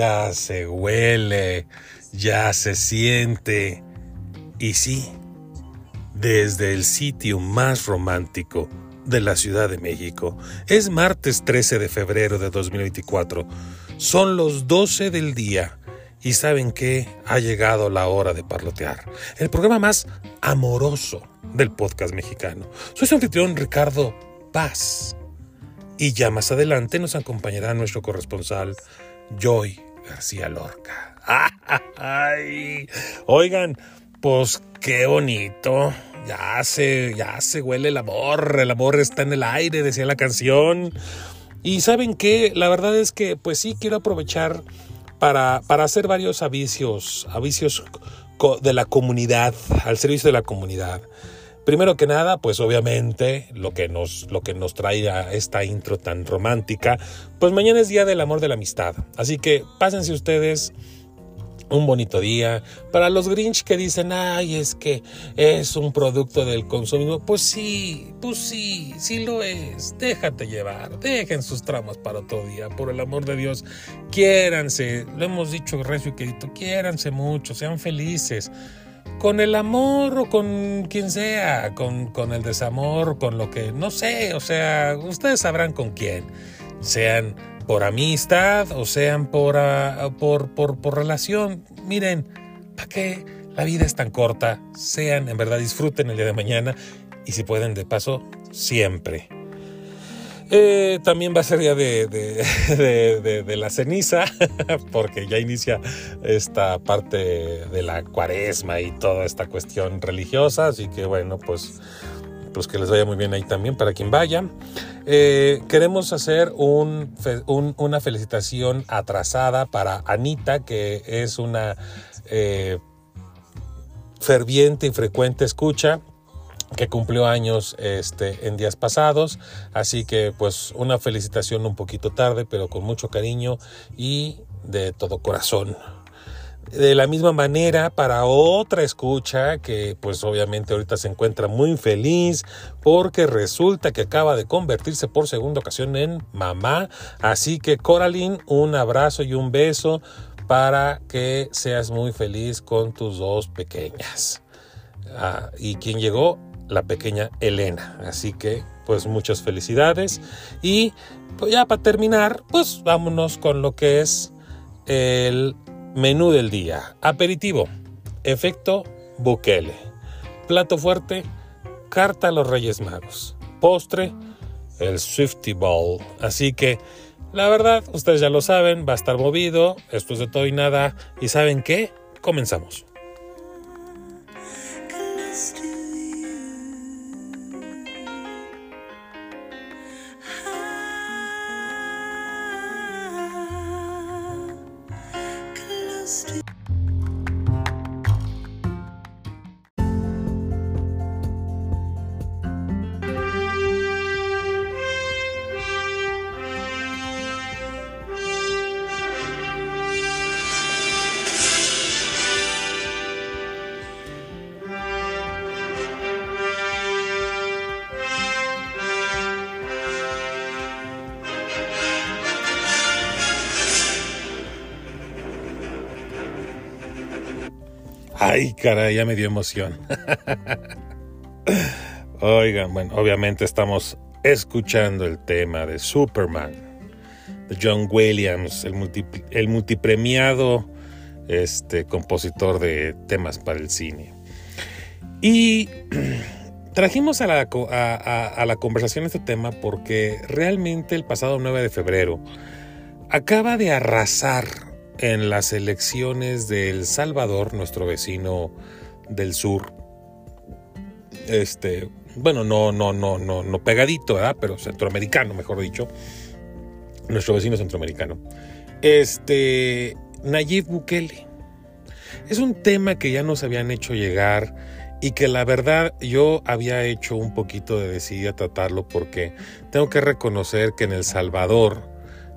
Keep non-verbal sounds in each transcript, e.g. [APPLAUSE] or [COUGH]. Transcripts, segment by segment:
ya se huele, ya se siente. Y sí, desde el sitio más romántico de la Ciudad de México. Es martes 13 de febrero de 2024. Son los 12 del día. Y saben que ha llegado la hora de parlotear. El programa más amoroso del podcast mexicano. Soy su anfitrión Ricardo Paz. Y ya más adelante nos acompañará nuestro corresponsal Joy García Lorca. ¡Ay! Oigan, pues qué bonito. Ya se, ya se huele el amor. El amor está en el aire, decía la canción. Y saben qué, la verdad es que pues sí quiero aprovechar para, para hacer varios avisos, avisos de la comunidad, al servicio de la comunidad. Primero que nada, pues obviamente lo que nos, lo que nos trae a esta intro tan romántica, pues mañana es Día del Amor de la Amistad. Así que pásense ustedes un bonito día. Para los Grinch que dicen, ay, es que es un producto del consumismo, pues sí, pues sí, sí lo es. Déjate llevar, dejen sus tramas para otro día, por el amor de Dios. Quiéranse, lo hemos dicho recio y querido, quiéranse mucho, sean felices con el amor o con quien sea, con, con, el desamor, con lo que, no sé, o sea, ustedes sabrán con quién, sean por amistad o sean por, por, por, por, relación. Miren, ¿para qué la vida es tan corta? Sean, en verdad, disfruten el día de mañana y si pueden, de paso, siempre. Eh, también va a ser día de, de, [LAUGHS] la ceniza, [LAUGHS] porque ya inicia esta parte de la cuaresma y toda esta cuestión religiosa, así que bueno, pues, pues que les vaya muy bien ahí también para quien vaya. Eh, queremos hacer un, una felicitación atrasada para Anita, que es una eh, ferviente y frecuente escucha que cumplió años este, en días pasados. Así que pues una felicitación un poquito tarde, pero con mucho cariño y de todo corazón. De la misma manera, para otra escucha que pues obviamente ahorita se encuentra muy feliz porque resulta que acaba de convertirse por segunda ocasión en mamá. Así que Coraline, un abrazo y un beso para que seas muy feliz con tus dos pequeñas. Ah, y quien llegó la pequeña Elena. Así que pues muchas felicidades y pues ya para terminar pues vámonos con lo que es el menú del día. Aperitivo, efecto Bukele. Plato fuerte, carta a los Reyes Magos. Postre, el Swifty Ball. Así que la verdad, ustedes ya lo saben, va a estar movido, esto es de todo y nada. ¿Y saben qué? Comenzamos. Ay, caray, ya me dio emoción. [LAUGHS] Oigan, bueno, obviamente estamos escuchando el tema de Superman, de John Williams, el, el multipremiado este, compositor de temas para el cine. Y [CLEARS THROAT] trajimos a la, a la conversación este tema porque realmente el pasado 9 de febrero acaba de arrasar en las elecciones de El Salvador, nuestro vecino del sur. Este, bueno, no, no, no, no, no pegadito, ¿verdad? Pero centroamericano, mejor dicho. Nuestro vecino centroamericano. Este, Nayib Bukele. Es un tema que ya nos habían hecho llegar y que la verdad yo había hecho un poquito de decidir a tratarlo porque tengo que reconocer que en El Salvador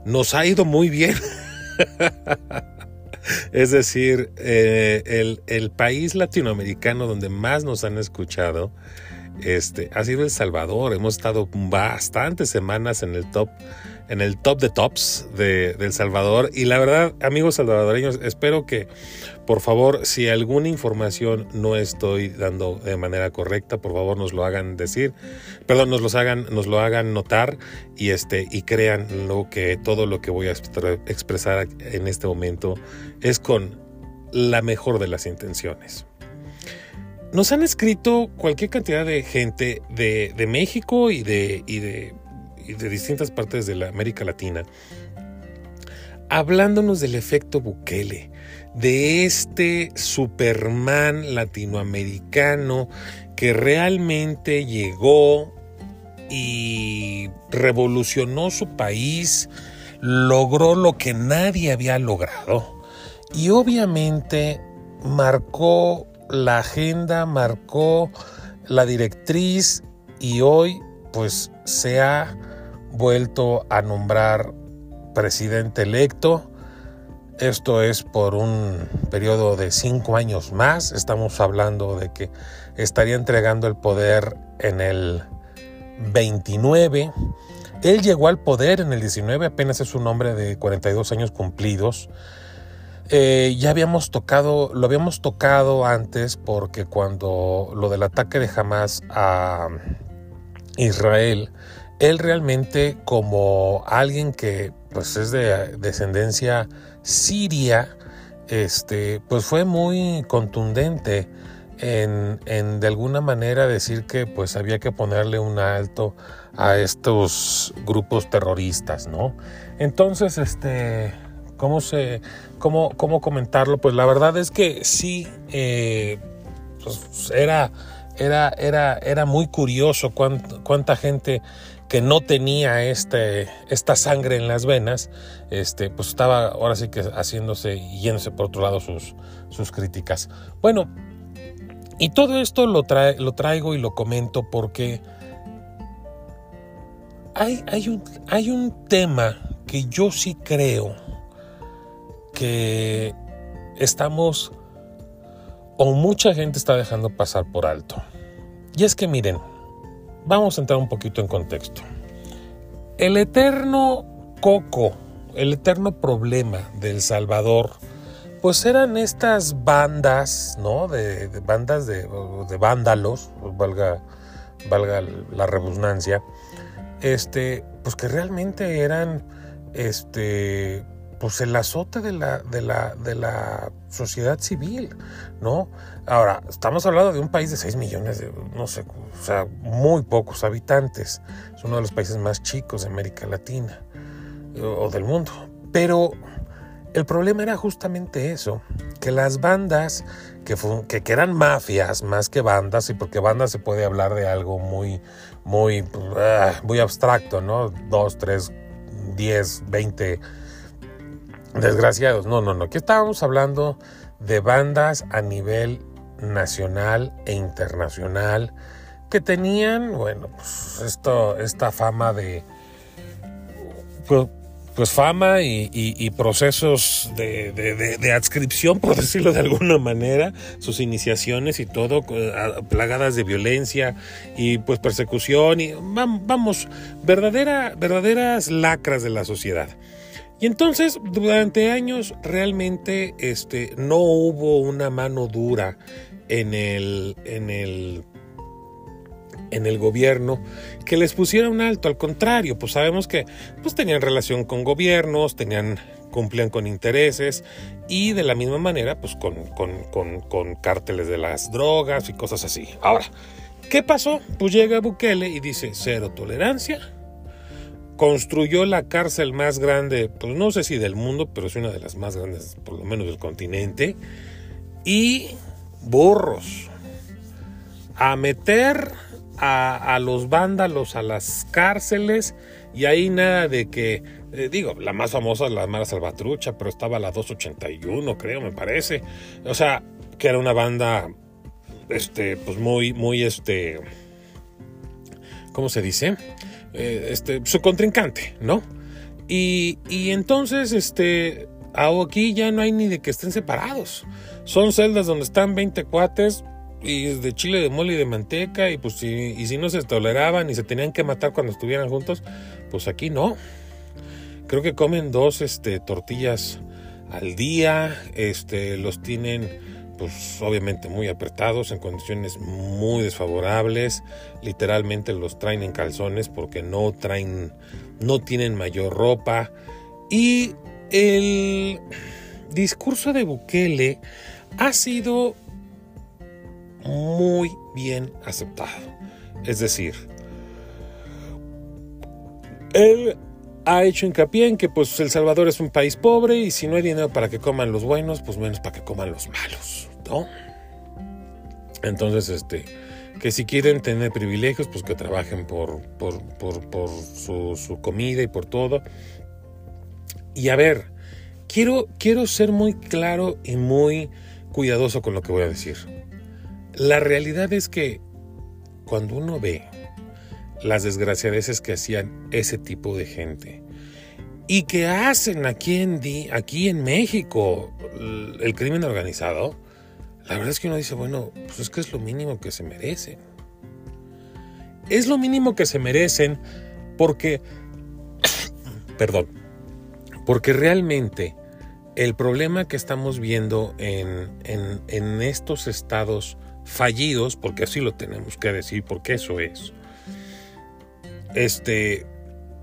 nos ha ido muy bien. [LAUGHS] [LAUGHS] es decir, eh, el, país latinoamericano donde más nos han escuchado este, ha sido El Salvador. Hemos estado bastantes semanas en el top en el top de tops de, El Salvador. Y la verdad, amigos salvadoreños, espero que, por favor, si alguna información no estoy dando de manera correcta, por favor nos lo hagan decir, perdón, nos los hagan, nos lo hagan notar y este, y crean lo que todo lo que voy a expresar en este momento es con la mejor de las intenciones. Nos han escrito cualquier cantidad de gente de, de México y de, y de de distintas partes de la América Latina, hablándonos del efecto Bukele, de este Superman latinoamericano que realmente llegó y revolucionó su país, logró lo que nadie había logrado y obviamente marcó la agenda, marcó la directriz y hoy pues se ha vuelto a nombrar presidente electo. Esto es por un periodo de cinco años más. Estamos hablando de que estaría entregando el poder en el 29. Él llegó al poder en el 19, apenas es un hombre de 42 años cumplidos. Eh, ya habíamos tocado, lo habíamos tocado antes porque cuando lo del ataque de Hamas a Israel, él realmente como alguien que pues es de descendencia siria, este, pues fue muy contundente en, en, de alguna manera decir que pues había que ponerle un alto a estos grupos terroristas, ¿no? Entonces, este, ¿cómo se, cómo, cómo comentarlo? Pues la verdad es que sí, eh, pues era, era, era, era muy curioso cuánta gente que no tenía este, esta sangre en las venas, este, pues estaba ahora sí que haciéndose y yéndose por otro lado sus, sus críticas. Bueno, y todo esto lo, lo traigo y lo comento porque hay, hay, un, hay un tema que yo sí creo que estamos o mucha gente está dejando pasar por alto. Y es que miren, Vamos a entrar un poquito en contexto. El eterno coco, el eterno problema del Salvador, pues eran estas bandas, ¿no? De, bandas de, de vándalos, pues valga, valga la redundancia, este, pues que realmente eran, este, pues el azote de la, de la, de la sociedad civil, ¿no? Ahora, estamos hablando de un país de 6 millones de, no sé, o sea, muy pocos habitantes. Es uno de los países más chicos de América Latina o del mundo. Pero el problema era justamente eso, que las bandas, que, que, eran mafias más que bandas, y porque bandas se puede hablar de algo muy, muy, ah, muy abstracto, ¿no? Dos, tres, diez, veinte desgraciados. No, no, no. Aquí estábamos hablando de bandas a nivel nacional e internacional que tenían, bueno, pues esto, esta fama de, pues, pues fama y, procesos de, adscripción, por [LAUGHS] decirlo de alguna manera, sus iniciaciones y todo, plagadas de violencia y pues persecución y vamos, verdadera, verdaderas lacras de la sociedad. Y entonces, durante años, realmente este, no hubo una mano dura en el, en el, en el gobierno que les pusiera un alto. Al contrario, pues sabemos que pues, tenían relación con gobiernos, tenían cumplían con intereses y de la misma manera pues con, con, con, con cárteles de las drogas y cosas así. Ahora, ¿qué pasó? Pues llega Bukele y dice cero tolerancia construyó la cárcel más grande, pues no sé si del mundo, pero es una de las más grandes, por lo menos del continente, y burros, a meter a, los vándalos a las cárceles y ahí nada de que, eh, digo, la más famosa es la Mara Salvatrucha, pero estaba la 281, creo, me parece. O sea, que era una banda, este, pues muy, muy, este, ¿cómo se dice? Eh, este, su contrincante, ¿no? Y, entonces, este, aquí ya no hay ni de que estén separados. Son celdas donde están 20 cuates y de chile de mole y de manteca y pues y si no se toleraban y se tenían que matar cuando estuvieran juntos, pues aquí no. Creo que comen dos este, tortillas al día, este, los tienen pues obviamente muy apretados, en condiciones muy desfavorables, literalmente los traen en calzones porque no traen, no tienen mayor ropa y el discurso de Bukele ha sido muy bien aceptado. Es decir, él ha hecho hincapié en que pues El Salvador es un país pobre y si no hay dinero para que coman los buenos, pues menos para que coman los malos, ¿no? Entonces, este, que si quieren tener privilegios, pues que trabajen por, por, por, su, su, comida y por todo. Y a ver, quiero, quiero ser muy claro y muy cuidadoso con lo que voy a decir. La realidad es que cuando uno ve las desgraciadeces que hacían ese tipo de gente y que hacen aquí en, aquí en México el crimen organizado, la verdad es que uno dice, bueno, pues es que es lo mínimo que se merecen. Es lo mínimo que se merecen porque, [COUGHS] perdón, porque realmente el problema que estamos viendo en, en, en estos estados fallidos, porque así lo tenemos que decir, porque eso es, este,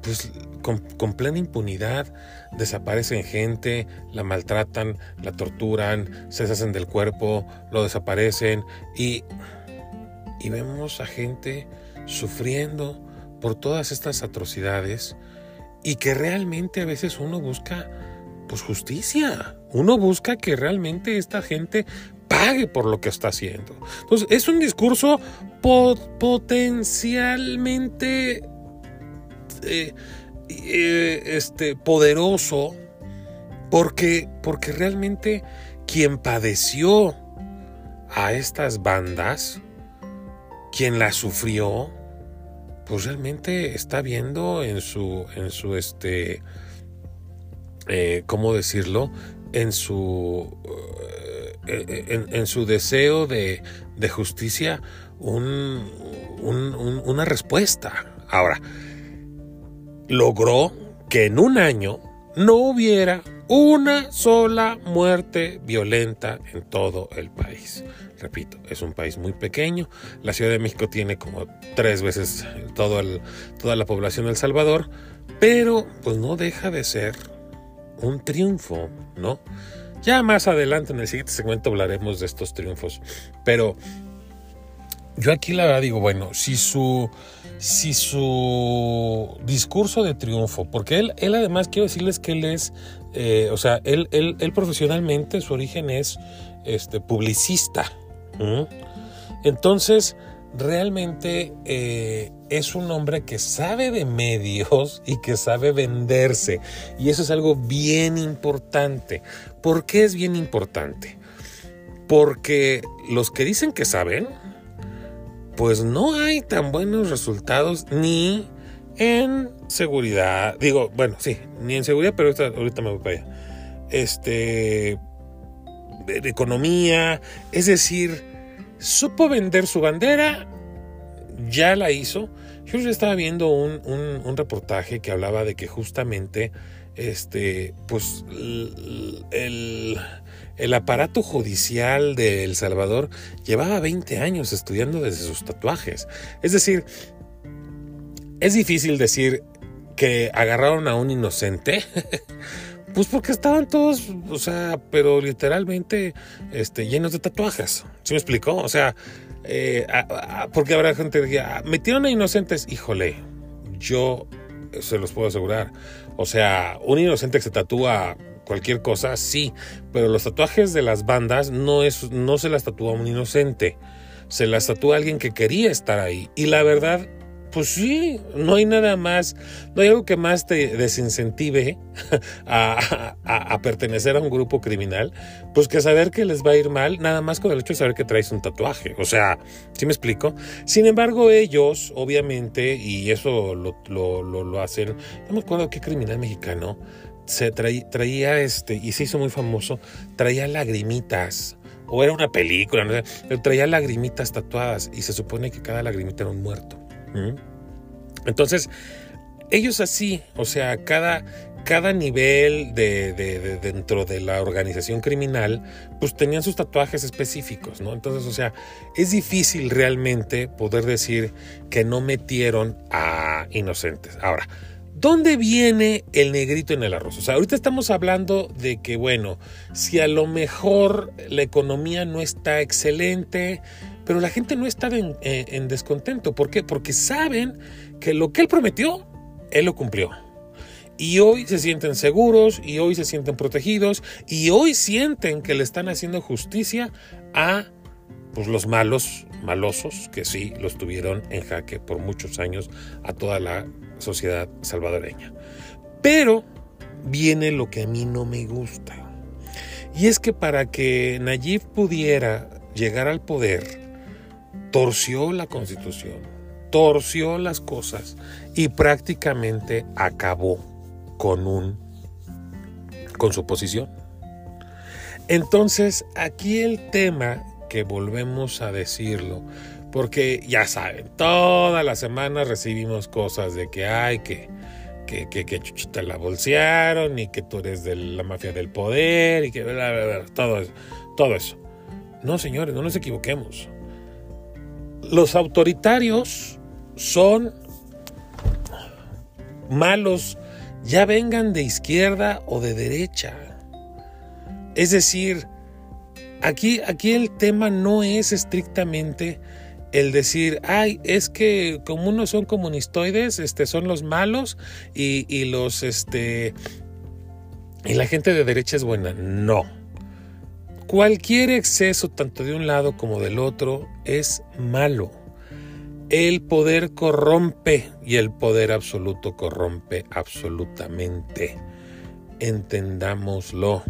pues con, plena impunidad desaparecen gente, la maltratan, la torturan, se deshacen del cuerpo, lo desaparecen y, y vemos a gente sufriendo por todas estas atrocidades y que realmente a veces uno busca pues justicia. Uno busca que realmente esta gente pague por lo que está haciendo. Entonces, es un discurso potencialmente eh, eh, este, poderoso porque, porque realmente quien padeció a estas bandas, quien las sufrió, pues realmente está viendo en su, en su, este, eh, ¿cómo decirlo? En su, en, su deseo de, justicia un, una respuesta. Ahora, logró que en un año no hubiera una sola muerte violenta en todo el país. Repito, es un país muy pequeño. La Ciudad de México tiene como tres veces toda la población de El Salvador, pero pues no deja de ser un triunfo, ¿no? Ya más adelante en el siguiente segmento hablaremos de estos triunfos, pero yo aquí la verdad digo, bueno, si su si su discurso de triunfo, porque él, él además quiero decirles que él es, eh, o sea, él, él, él, profesionalmente su origen es este, publicista. Entonces, realmente eh, es un hombre que sabe de medios y que sabe venderse. Y eso es algo bien importante. ¿Por qué es bien importante? Porque los que dicen que saben, pues no hay tan buenos resultados ni en seguridad. Digo, bueno, sí, ni en seguridad, pero ahorita, me voy para allá. Este, de economía, es decir, supo vender su bandera, ya la hizo. Yo estaba viendo un, un reportaje que hablaba de que justamente, este, pues, el el aparato judicial de El Salvador llevaba 20 años estudiando desde sus tatuajes. Es decir, es difícil decir que agarraron a un inocente. [LAUGHS] Pues porque estaban todos, o sea, pero literalmente este, llenos de tatuajes. ¿Sí me explicó? O sea, eh, porque habrá gente que ah, metieron a inocentes. Híjole, yo se los puedo asegurar. O sea, un inocente que se tatúa cualquier cosa, sí, pero los tatuajes de las bandas no, es, no se las tatúa un inocente, se las tatúa alguien que quería estar ahí. Y la verdad, pues sí, no hay nada más, no hay algo que más te desincentive a, pertenecer a un grupo criminal, pues que saber que les va a ir mal, nada más con el hecho de saber que traes un tatuaje. O sea, ¿sí me explico? Sin embargo, ellos, obviamente, y eso lo, lo, lo hacen, no me acuerdo qué criminal mexicano, se traía, este, y se hizo muy famoso, traía lagrimitas o era una película, no traía lagrimitas tatuadas y se supone que cada lagrimita era un muerto. Entonces, ellos así, o sea, cada, cada nivel de, dentro de la organización criminal, pues tenían sus tatuajes específicos, ¿no? Entonces, o sea, es difícil realmente poder decir que no metieron a inocentes. Ahora, ¿Dónde viene el negrito en el arroz? O sea, ahorita estamos hablando de que, bueno, si a lo mejor la economía no está excelente, pero la gente no está en, en descontento. ¿Por qué? Porque saben que lo que él prometió, él lo cumplió. Y hoy se sienten seguros, y hoy se sienten protegidos, y hoy sienten que le están haciendo justicia a pues, los malos, malosos, que sí los tuvieron en jaque por muchos años a toda la sociedad salvadoreña. Pero viene lo que a mí no me gusta. Y es que para que Nayib pudiera llegar al poder, torció la constitución, torció las cosas y prácticamente acabó con un con su posición. Entonces, aquí el tema que volvemos a decirlo porque ya saben, todas las semanas recibimos cosas de que hay que, que, que, Chuchita la bolsearon y que tú eres de la mafia del poder y que todo, eso, todo eso. No, señores, no nos equivoquemos. Los autoritarios son malos, ya vengan de izquierda o de derecha. Es decir, aquí, aquí el tema no es estrictamente el decir, ay, es que como unos son comunistoides, este, son los malos y, y los, este, y la gente de derecha es buena. No. Cualquier exceso, tanto de un lado como del otro, es malo. El poder corrompe y el poder absoluto corrompe absolutamente. Entendámoslo.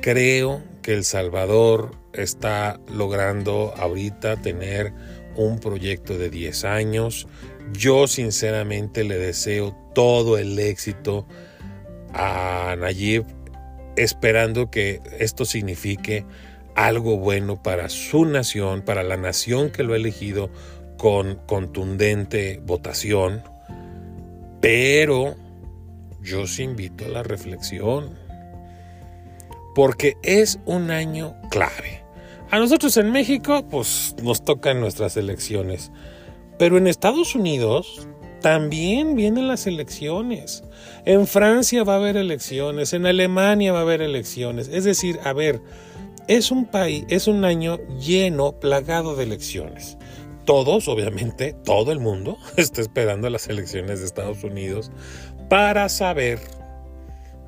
Creo que El Salvador está logrando ahorita tener un proyecto de 10 años. Yo sinceramente le deseo todo el éxito a Nayib, esperando que esto signifique algo bueno para su nación, para la nación que lo ha elegido con contundente votación. Pero yo os invito a la reflexión porque es un año clave. A nosotros en México, pues nos tocan nuestras elecciones, pero en Estados Unidos también vienen las elecciones. En Francia va a haber elecciones, en Alemania va a haber elecciones. Es decir, a ver, es un país, es un año lleno, plagado de elecciones. Todos, obviamente, todo el mundo [LAUGHS] está esperando las elecciones de Estados Unidos para saber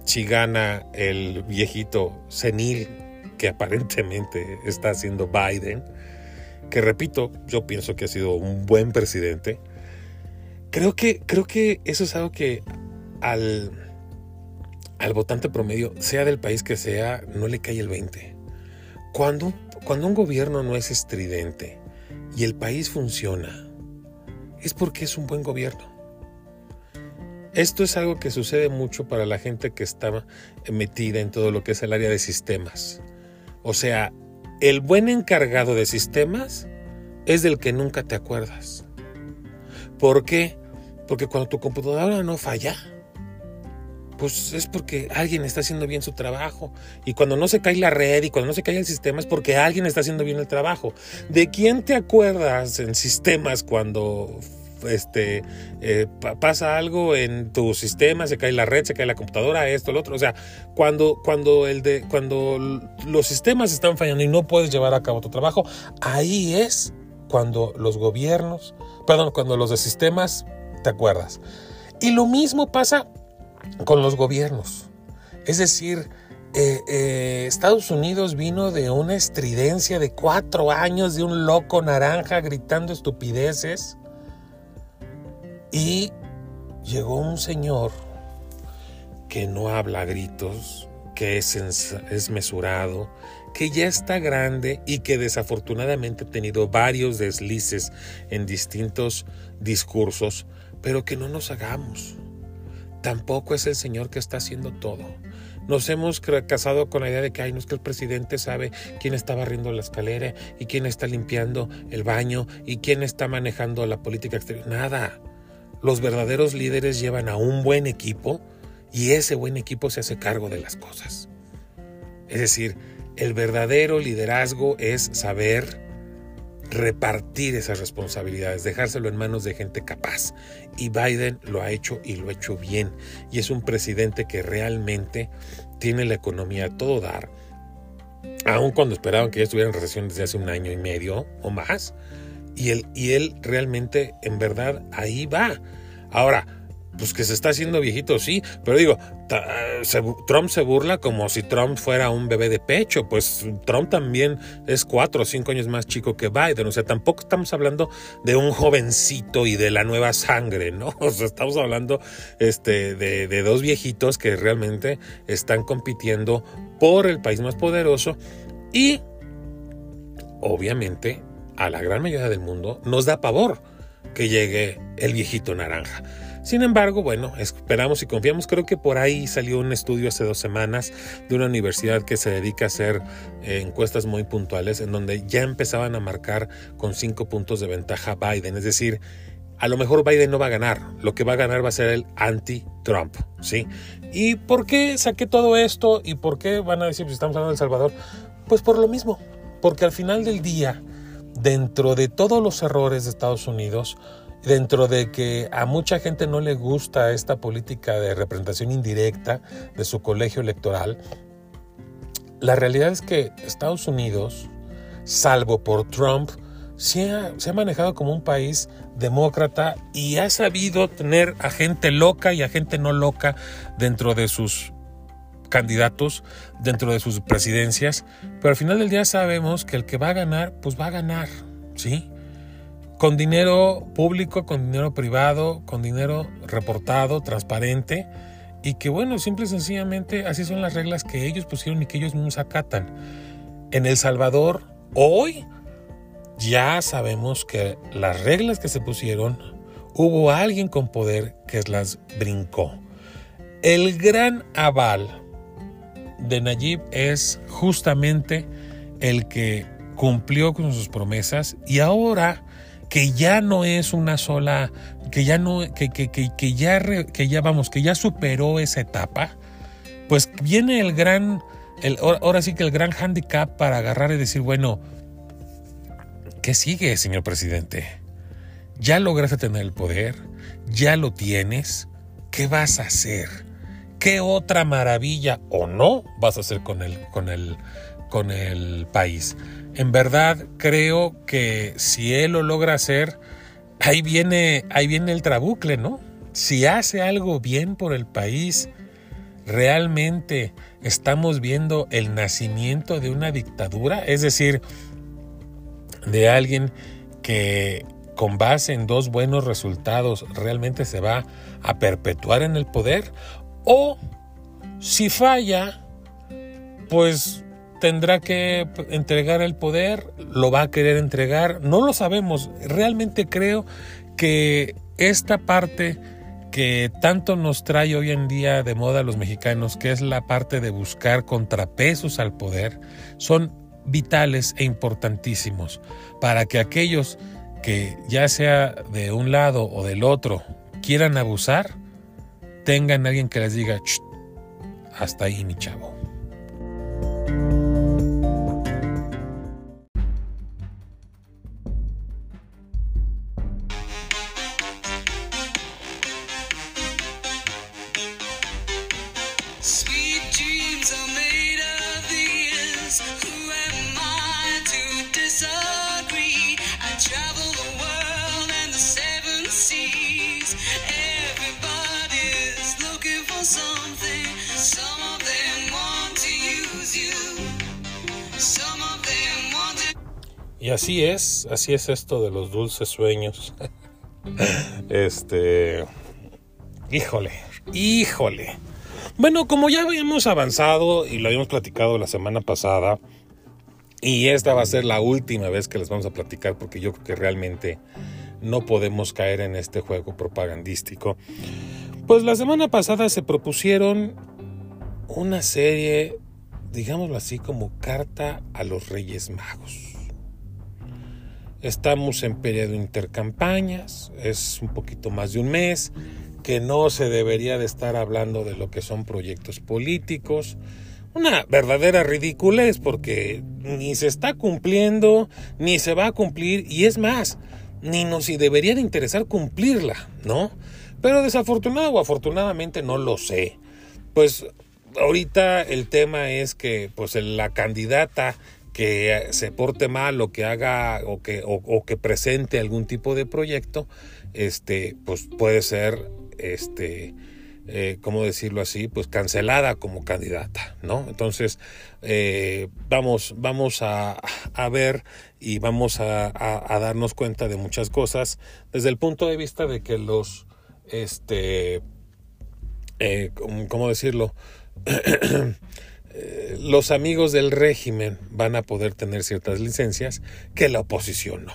si gana el viejito senil que aparentemente está haciendo Biden, que repito, yo pienso que ha sido un buen presidente, creo que, creo que eso es algo que al, al votante promedio, sea del país que sea, no le cae el 20. Cuando, cuando un gobierno no es estridente y el país funciona, es porque es un buen gobierno. Esto es algo que sucede mucho para la gente que está metida en todo lo que es el área de sistemas. O sea, el buen encargado de sistemas es del que nunca te acuerdas. ¿Por qué? Porque cuando tu computadora no falla, pues es porque alguien está haciendo bien su trabajo. Y cuando no se cae la red y cuando no se cae el sistema es porque alguien está haciendo bien el trabajo. ¿De quién te acuerdas en sistemas cuando este, eh, pasa algo en tu sistema, se cae la red, se cae la computadora, esto, lo otro. O sea, cuando, cuando, el de, cuando los sistemas están fallando y no puedes llevar a cabo tu trabajo, ahí es cuando los gobiernos, perdón, cuando los de sistemas te acuerdas. Y lo mismo pasa con los gobiernos. Es decir, eh, eh, Estados Unidos vino de una estridencia de cuatro años de un loco naranja gritando estupideces y llegó un señor que no habla gritos, que es, es mesurado, que ya está grande y que desafortunadamente ha tenido varios deslices en distintos discursos, pero que no nos hagamos. Tampoco es el Señor que está haciendo todo. Nos hemos casado con la idea de que, ay, no es que el presidente sabe quién está barriendo la escalera y quién está limpiando el baño y quién está manejando la política exterior. Nada. Los verdaderos líderes llevan a un buen equipo y ese buen equipo se hace cargo de las cosas. Es decir, el verdadero liderazgo es saber repartir esas responsabilidades, dejárselo en manos de gente capaz. Y Biden lo ha hecho y lo ha hecho bien. Y es un presidente que realmente tiene la economía a todo dar. Aun cuando esperaban que ya estuviera en recesión desde hace un año y medio o más. Y él, y él realmente, en verdad, ahí va. Ahora, pues que se está haciendo viejito, sí, pero digo, Trump se burla como si Trump fuera un bebé de pecho, pues Trump también es cuatro o cinco años más chico que Biden, o sea, tampoco estamos hablando de un jovencito y de la nueva sangre, ¿no? [LAUGHS] O sea, estamos hablando este, de, de dos viejitos que realmente están compitiendo por el país más poderoso y obviamente a la gran mayoría del mundo nos da pavor que llegue el viejito naranja. Sin embargo, bueno, esperamos y confiamos. Creo que por ahí salió un estudio hace dos semanas de una universidad que se dedica a hacer eh, encuestas muy puntuales en donde ya empezaban a marcar con cinco puntos de ventaja Biden. Es decir, a lo mejor Biden no va a ganar. Lo que va a ganar va a ser el anti-Trump, ¿sí? ¿Y por qué saqué todo esto? ¿Y por qué van a decir, si estamos hablando de El Salvador? Pues por lo mismo. Porque al final del día, dentro de todos los errores de Estados Unidos, dentro de que a mucha gente no le gusta esta política de representación indirecta de su colegio electoral, la realidad es que Estados Unidos, salvo por Trump, se ha, manejado como un país demócrata y ha sabido tener a gente loca y a gente no loca dentro de sus candidatos, dentro de sus presidencias, pero al final del día sabemos que el que va a ganar, pues va a ganar, ¿sí? Con dinero público, con dinero privado, con dinero reportado, transparente, y que bueno, simple y sencillamente así son las reglas que ellos pusieron y que ellos mismos acatan. En El Salvador, hoy ya sabemos que las reglas que se pusieron, hubo alguien con poder que las brincó. El gran aval de Nayib es justamente el que cumplió con sus promesas y ahora que ya no es una sola, que ya no, que, que, que, ya, que ya vamos, que ya superó esa etapa, pues viene el gran, el, ahora sí que el gran handicap para agarrar y decir, bueno, ¿qué sigue, señor presidente? Ya lograste tener el poder, ya lo tienes, ¿qué vas a hacer? ¿Qué otra maravilla o no vas a hacer con el, con el, con el país? En verdad creo que si él lo logra hacer, ahí viene, ahí viene el trabucle, ¿no? Si hace algo bien por el país, realmente estamos viendo el nacimiento de una dictadura, es decir, de alguien que con base en dos buenos resultados realmente se va a perpetuar en el poder, o si falla, pues tendrá que entregar el poder, lo va a querer entregar, no lo sabemos. Realmente creo que esta parte que tanto nos trae hoy en día de moda a los mexicanos, que es la parte de buscar contrapesos al poder, son vitales e importantísimos para que aquellos que ya sea de un lado o del otro quieran abusar, tengan alguien que les diga, hasta ahí mi chavo. Y así es, así es esto de los dulces sueños. [LAUGHS] este, híjole, híjole. Bueno, como ya habíamos avanzado y lo habíamos platicado la semana pasada, y esta va a ser la última vez que les vamos a platicar porque yo creo que realmente no podemos caer en este juego propagandístico. Pues la semana pasada se propusieron una serie, digámoslo así, como carta a los Reyes Magos. Estamos en periodo de intercampañas, es un poquito más de un mes, que no se debería de estar hablando de lo que son proyectos políticos. Una verdadera ridiculez porque ni se está cumpliendo, ni se va a cumplir, y es más, ni nos debería de interesar cumplirla, ¿no? Pero desafortunado o afortunadamente no lo sé. Pues ahorita el tema es que pues la candidata que se porte mal o que haga o que, o, que presente algún tipo de proyecto, este, pues puede ser, este, eh, ¿cómo decirlo así? Pues cancelada como candidata, ¿no? Entonces, eh, vamos, vamos a, ver y vamos a, darnos cuenta de muchas cosas desde el punto de vista de que los, este, eh, ¿cómo decirlo? [CLEARS THROAT] Eh, los amigos del régimen van a poder tener ciertas licencias que la oposición no.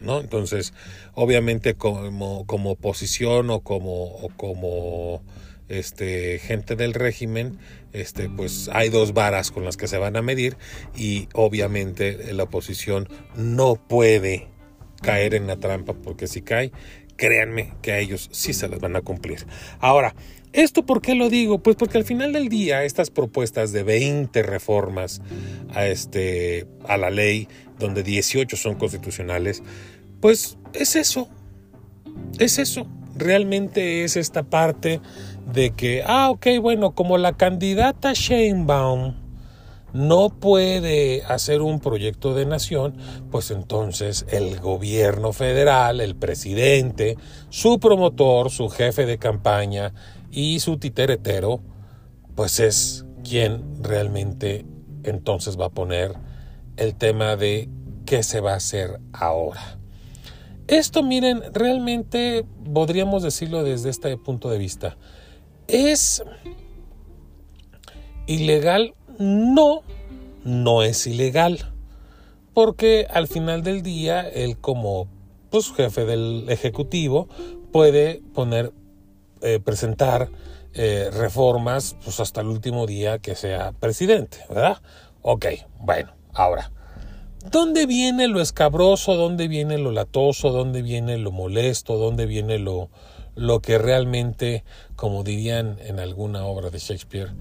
¿no? Entonces, obviamente como, como oposición o como, como este, gente del régimen, este, pues hay dos varas con las que se van a medir y obviamente la oposición no puede caer en la trampa porque si cae, créanme que a ellos sí se las van a cumplir. Ahora, ¿Esto por qué lo digo? Pues porque al final del día estas propuestas de 20 reformas a, este, a la ley, donde 18 son constitucionales, pues es eso, es eso. Realmente es esta parte de que, ah, ok, bueno, como la candidata Sheinbaum no puede hacer un proyecto de nación, pues entonces el gobierno federal, el presidente, su promotor, su jefe de campaña, y su titeretero, pues es quien realmente entonces va a poner el tema de qué se va a hacer ahora. Esto, miren, realmente podríamos decirlo desde este punto de vista. ¿Es ilegal? No, no es ilegal. Porque al final del día, él como pues, jefe del Ejecutivo puede poner eh, presentar eh, reformas pues hasta el último día que sea presidente, ¿verdad? Ok, bueno, ahora, ¿dónde viene lo escabroso? ¿Dónde viene lo latoso? ¿Dónde viene lo molesto? ¿Dónde viene lo, lo que realmente, como dirían en alguna obra de Shakespeare,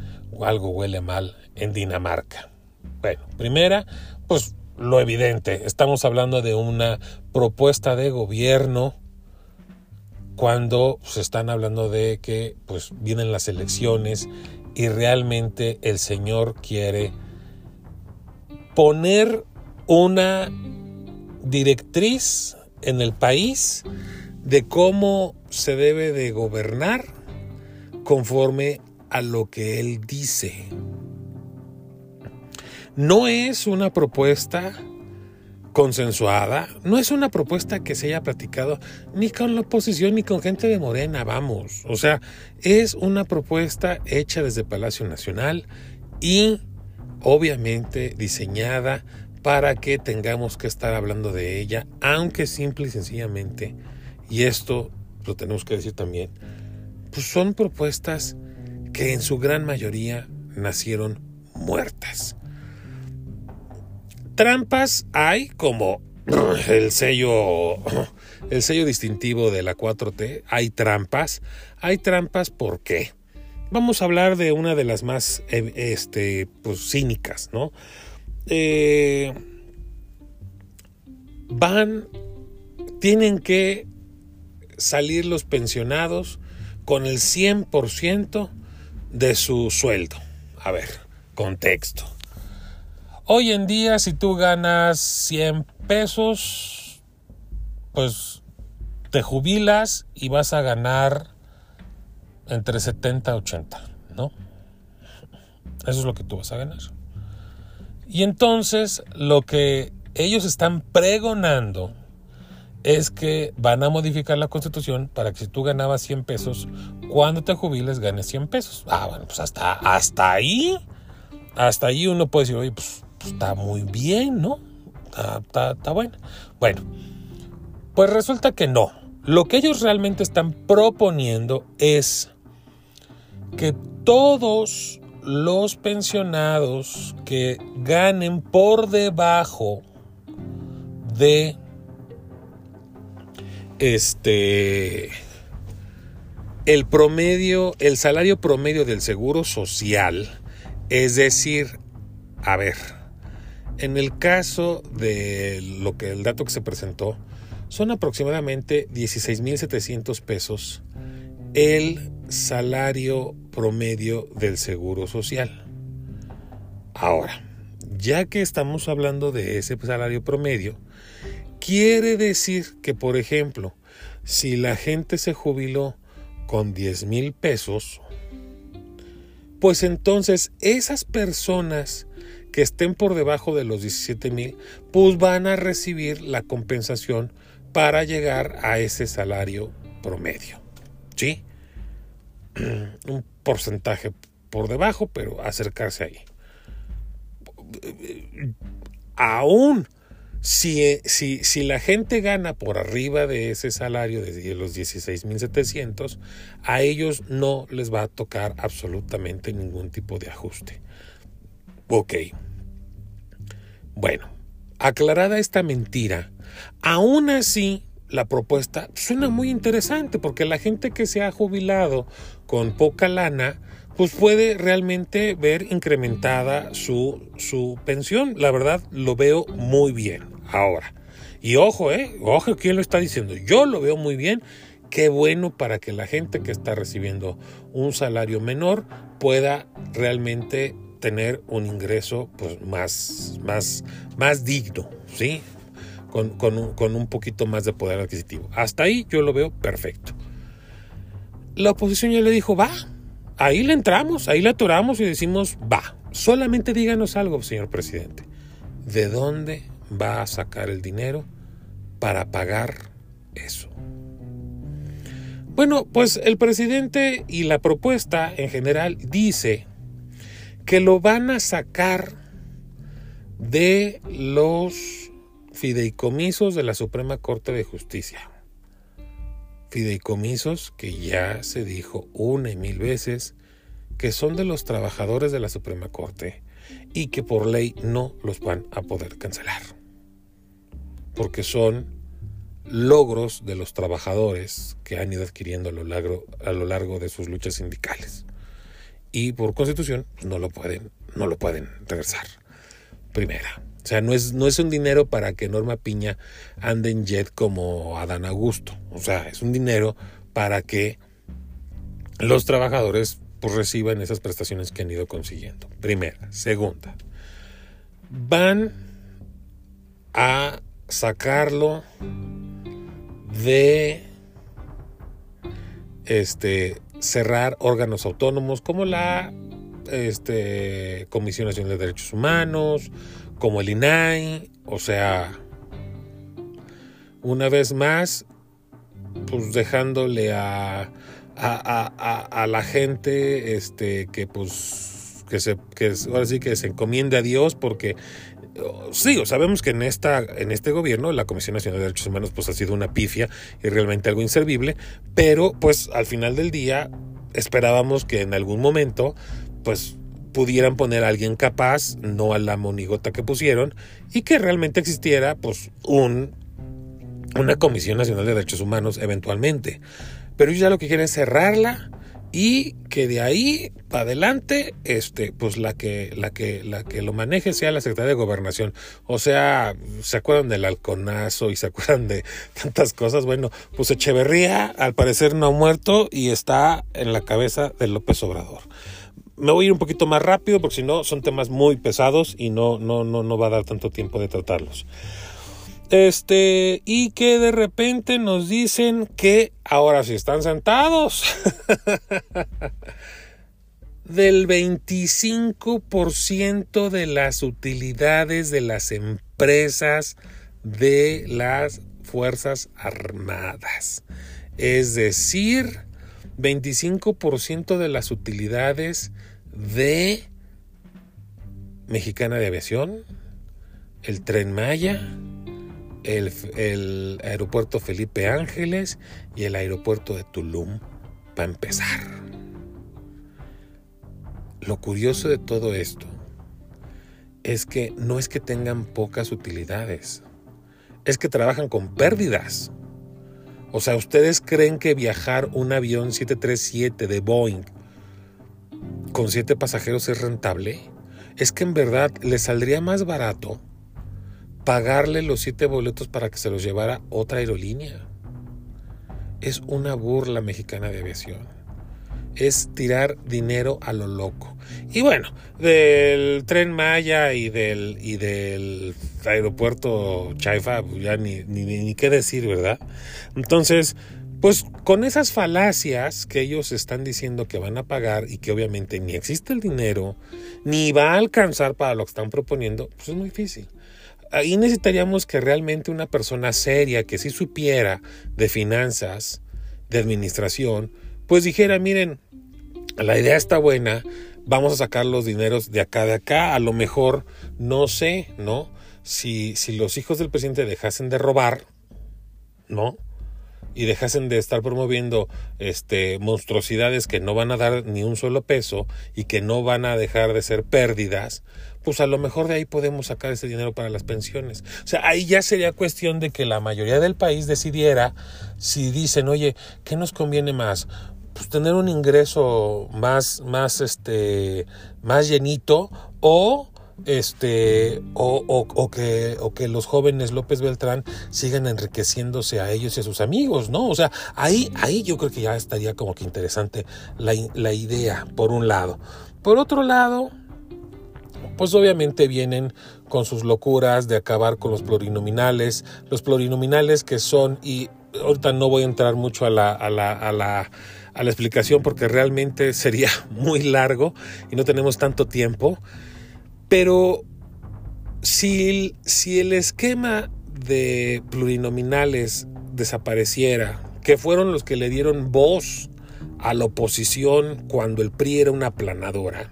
algo huele mal en Dinamarca? Bueno, primera, pues lo evidente, estamos hablando de una propuesta de gobierno cuando se están hablando de que pues vienen las elecciones y realmente el Señor quiere poner una directriz en el país de cómo se debe de gobernar conforme a lo que Él dice. No es una propuesta consensuada. No es una propuesta que se haya platicado ni con la oposición ni con gente de Morena, vamos. O sea, es una propuesta hecha desde Palacio Nacional y obviamente diseñada para que tengamos que estar hablando de ella, aunque simple y sencillamente, y esto lo tenemos que decir también, pues son propuestas que en su gran mayoría nacieron muertas. Trampas hay como [CLEARS THROAT] el sello [CLEARS THROAT] el sello distintivo de la 4T, hay trampas. Hay trampas ¿por qué? Vamos a hablar de una de las más eh, este, pues, cínicas, ¿no? Eh, van, tienen que salir los pensionados con el 100% de su sueldo. A ver, contexto. Hoy en día, si tú ganas 100 pesos, pues te jubilas y vas a ganar entre 70 y 80, ¿no? Eso es lo que tú vas a ganar. Y entonces lo que ellos están pregonando es que van a modificar la constitución para que si tú ganabas 100 pesos, cuando te jubiles ganes 100 pesos. Ah, bueno, pues hasta, hasta ahí, hasta ahí uno puede decir, oye, pues pues, está muy bien, ¿no? Está, está, bueno. Bueno, pues resulta que no. Lo que ellos realmente están proponiendo es que todos los pensionados que ganen por debajo de este el promedio, el salario promedio del seguro social, es decir, a ver, en el caso de lo que el dato que se presentó, son aproximadamente 16.700 pesos el salario promedio del seguro social. Ahora, ya que estamos hablando de ese salario promedio, quiere decir que, por ejemplo, si la gente se jubiló con 10 mil pesos, pues entonces esas personas que estén por debajo de los 17 mil, pues van a recibir la compensación para llegar a ese salario promedio. ¿Sí? [CLEARS THROAT] Un porcentaje por debajo, pero acercarse ahí. Aún si, si, si, la gente gana por arriba de ese salario de los 16.700, a ellos no les va a tocar absolutamente ningún tipo de ajuste. Ok. Bueno, aclarada esta mentira, aún así la propuesta suena muy interesante porque la gente que se ha jubilado con poca lana, pues puede realmente ver incrementada su, su pensión. La verdad lo veo muy bien ahora. Y ojo, eh, ojo, ¿quién lo está diciendo? Yo lo veo muy bien. Qué bueno para que la gente que está recibiendo un salario menor pueda realmente tener un ingreso pues, más, más, más digno, ¿sí? Con, con, un, con un poquito más de poder adquisitivo. Hasta ahí yo lo veo perfecto. La oposición ya le dijo, va, ahí le entramos, ahí le atoramos y decimos, va, solamente díganos algo, señor presidente. ¿De dónde va a sacar el dinero para pagar eso? Bueno, pues el presidente y la propuesta en general dice que lo van a sacar de los fideicomisos de la Suprema Corte de Justicia. Fideicomisos que ya se dijo una y mil veces que son de los trabajadores de la Suprema Corte y que por ley no los van a poder cancelar. Porque son logros de los trabajadores que han ido adquiriendo a lo largo, a lo largo de sus luchas sindicales y por constitución no lo pueden, no lo pueden regresar. Primera. O sea, no es, no es un dinero para que Norma Piña ande en jet como Adán Augusto. O sea, es un dinero para que los trabajadores pues, reciban esas prestaciones que han ido consiguiendo. Primera. Segunda. Van a sacarlo de este cerrar órganos autónomos como la este, Comisión Nacional de Derechos Humanos, como el INAI, o sea, una vez más, pues dejándole a, a, la gente este, que pues que se que ahora sí que se encomiende a Dios porque sí, sabemos que en, esta, en este gobierno la Comisión Nacional de Derechos Humanos pues ha sido una pifia y realmente algo inservible, pero pues al final del día esperábamos que en algún momento pues pudieran poner a alguien capaz, no a la monigota que pusieron, y que realmente existiera pues un, una Comisión Nacional de Derechos Humanos eventualmente. Pero ellos ya lo que quieren es cerrarla y que de ahí para adelante este pues la que la que la que lo maneje sea la Secretaría de Gobernación. O sea se acuerdan del halconazo y se acuerdan de tantas cosas bueno pues Echeverría al parecer no ha muerto y está en la cabeza de López Obrador. Me voy a ir un poquito más rápido porque si no son temas muy pesados y no no no no va a dar tanto tiempo de tratarlos este, y que de repente nos dicen que ahora sí están sentados. [LAUGHS] Del 25% de las utilidades de las empresas de las Fuerzas Armadas. Es decir, 25% de las utilidades de Mexicana de Aviación, el Tren Maya, el, aeropuerto Felipe Ángeles y el aeropuerto de Tulum para empezar. lo curioso de todo esto es que no es que tengan pocas utilidades, es que trabajan con pérdidas. O sea, ¿ustedes creen que viajar un avión 737 de Boeing con siete pasajeros es rentable? Es que en verdad les saldría más barato pagarle los siete boletos para que se los llevara otra aerolínea. Es una burla mexicana de aviación es tirar dinero a lo loco. Y bueno, del tren Maya y del, y del aeropuerto Chaifa, pues ya ni, ni, ni qué decir, ¿verdad? Entonces, pues con esas falacias que ellos están diciendo que van a pagar y que obviamente ni existe el dinero, ni va a alcanzar para lo que están proponiendo, pues es muy difícil. Ahí necesitaríamos que realmente una persona seria que sí supiera de finanzas, de administración, pues dijera, miren, la idea está buena, vamos a sacar los dineros de acá, de acá, a lo mejor, no sé, ¿no? Si, si los hijos del presidente dejasen de robar, ¿no? y dejasen de estar promoviendo este monstruosidades que no van a dar ni un solo peso y que no van a dejar de ser pérdidas, pues a lo mejor de ahí podemos sacar ese dinero para las pensiones. O sea, ahí ya sería cuestión de que la mayoría del país decidiera si dicen, oye, ¿qué nos conviene más? pues, tener un ingreso más, más, este, más llenito o este o, o, que, o que los jóvenes López Beltrán sigan enriqueciéndose a ellos y a sus amigos, ¿no? O sea, ahí, ahí yo creo que ya estaría como que interesante la, la idea, por un lado. Por otro lado, pues obviamente vienen con sus locuras de acabar con los plurinominales, los plurinominales que son, y ahorita no voy a entrar mucho a la, a la, a la a la explicación porque realmente sería [LAUGHS] muy largo y no tenemos tanto tiempo. Pero si, si el esquema de plurinominales desapareciera, que fueron los que le dieron voz a la oposición cuando el PRI era una aplanadora,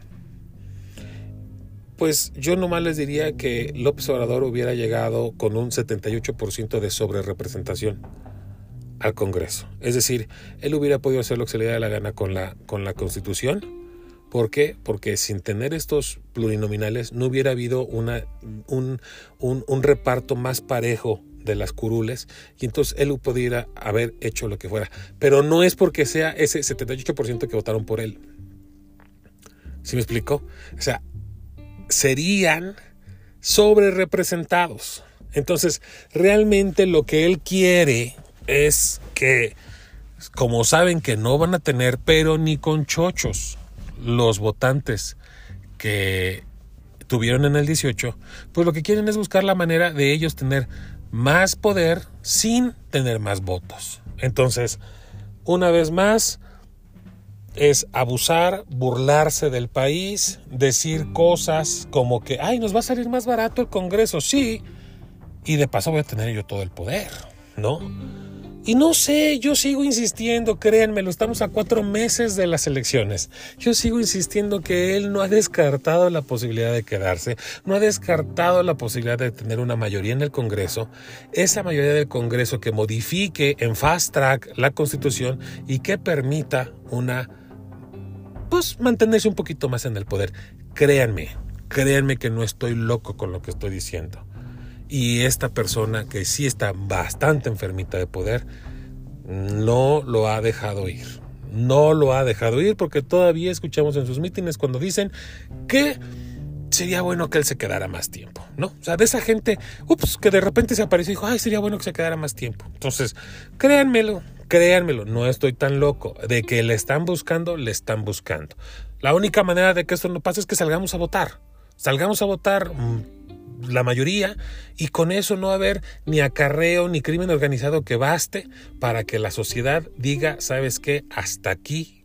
pues yo nomás les diría que López Obrador hubiera llegado con un 78% de sobrerepresentación al Congreso. Es decir, él hubiera podido hacer lo que se le diera la gana con la, con la Constitución. ¿Por qué? Porque sin tener estos plurinominales no hubiera habido una, un, un, reparto más parejo de las curules y entonces él pudiera haber hecho lo que fuera. Pero no es porque sea ese 78% que votaron por él. ¿Sí me explico? O sea, serían sobre representados. Entonces, realmente lo que él quiere es que, como saben que no van a tener, pero ni con chochos, los votantes que tuvieron en el 18, pues lo que quieren es buscar la manera de ellos tener más poder sin tener más votos. Entonces, una vez más, es abusar, burlarse del país, decir cosas como que, ay, nos va a salir más barato el Congreso, sí, y de paso voy a tener yo todo el poder, ¿no? Y no sé, yo sigo insistiendo, créanmelo, estamos a cuatro meses de las elecciones. Yo sigo insistiendo que él no ha descartado la posibilidad de quedarse, no ha descartado la posibilidad de tener una mayoría en el Congreso, esa mayoría del Congreso que modifique en fast track la Constitución y que permita una, pues mantenerse un poquito más en el poder. Créanme, créanme que no estoy loco con lo que estoy diciendo. Y esta persona que sí está bastante enfermita de poder, no lo ha dejado ir. No lo ha dejado ir porque todavía escuchamos en sus mítines cuando dicen que sería bueno que él se quedara más tiempo, ¿no? O sea, de esa gente, ups, que de repente se apareció y dijo, ay, sería bueno que se quedara más tiempo. Entonces, créanmelo, créanmelo, no estoy tan loco. De que le están buscando, le están buscando. La única manera de que esto no pase es que salgamos a votar. Salgamos a votar mm, la mayoría y con eso no haber ni acarreo ni crimen organizado que baste para que la sociedad diga, ¿sabes qué? Hasta aquí,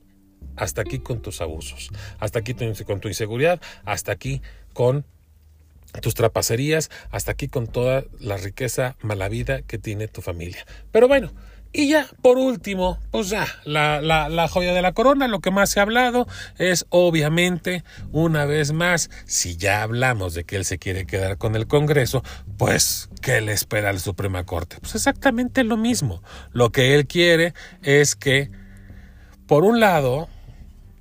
hasta aquí con tus abusos, hasta aquí con tu inseguridad, hasta aquí con tus trapacerías, hasta aquí con toda la riqueza mala vida que tiene tu familia. Pero bueno, y ya, por último, pues ya, la, la, la, joya de la corona, lo que más se ha hablado es obviamente, una vez más, si ya hablamos de que él se quiere quedar con el Congreso, pues, ¿qué le espera al Suprema Corte? Pues exactamente lo mismo. Lo que él quiere es que, por un lado,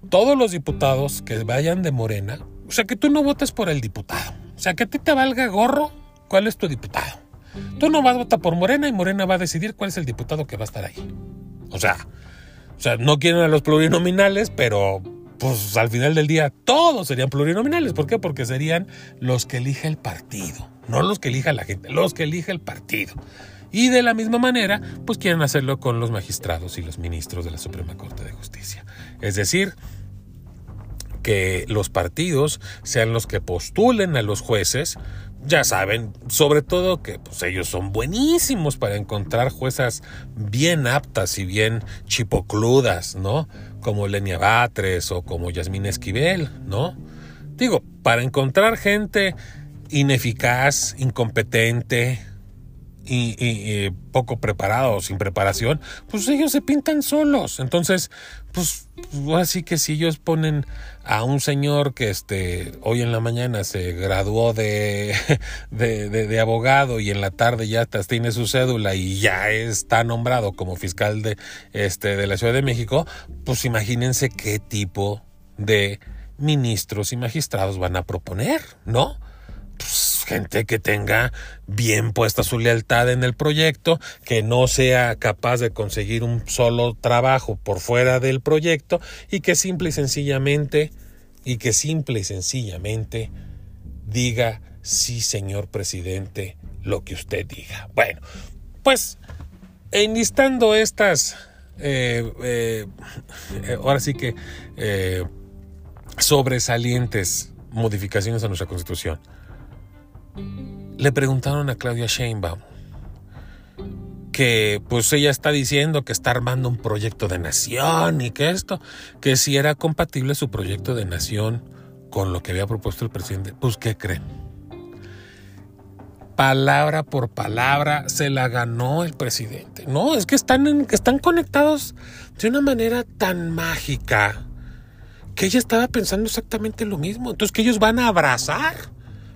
todos los diputados que vayan de Morena, o sea, que tú no votes por el diputado. O sea, que a ti te valga gorro cuál es tu diputado. Tú no vas a votar por Morena y Morena va a decidir cuál es el diputado que va a estar ahí. O sea, o sea, no quieren a los plurinominales, pero pues al final del día todos serían plurinominales. ¿Por qué? Porque serían los que elige el partido, no los que elija la gente, los que elige el partido. Y de la misma manera, pues quieren hacerlo con los magistrados y los ministros de la Suprema Corte de Justicia. Es decir, que los partidos sean los que postulen a los jueces, ya saben, sobre todo que pues, ellos son buenísimos para encontrar juezas bien aptas y bien chipocludas, ¿no? Como Lenia Batres o como Yasmín Esquivel, ¿no? Digo, para encontrar gente ineficaz, incompetente, y, poco preparado o sin preparación, pues ellos se pintan solos. Entonces, pues así que si ellos ponen a un señor que este, hoy en la mañana se graduó de, [LAUGHS] de, de, abogado y en la tarde ya tiene su cédula y ya está nombrado como fiscal de, este, de la Ciudad de México, pues imagínense qué tipo de ministros y magistrados van a proponer, ¿no? Pues, gente que tenga bien puesta su lealtad en el proyecto, que no sea capaz de conseguir un solo trabajo por fuera del proyecto y que simple y sencillamente y que simple y sencillamente diga sí, señor presidente, lo que usted diga. Bueno, pues enlistando estas, eh, eh, ahora sí que eh, sobresalientes modificaciones a nuestra constitución le preguntaron a Claudia Sheinbaum que pues ella está diciendo que está armando un proyecto de nación y que esto, que si era compatible su proyecto de nación con lo que había propuesto el presidente, pues ¿qué creen? Palabra por palabra se la ganó el presidente. No, es que están, están conectados de una manera tan mágica que ella estaba pensando exactamente lo mismo. Entonces que ellos van a abrazar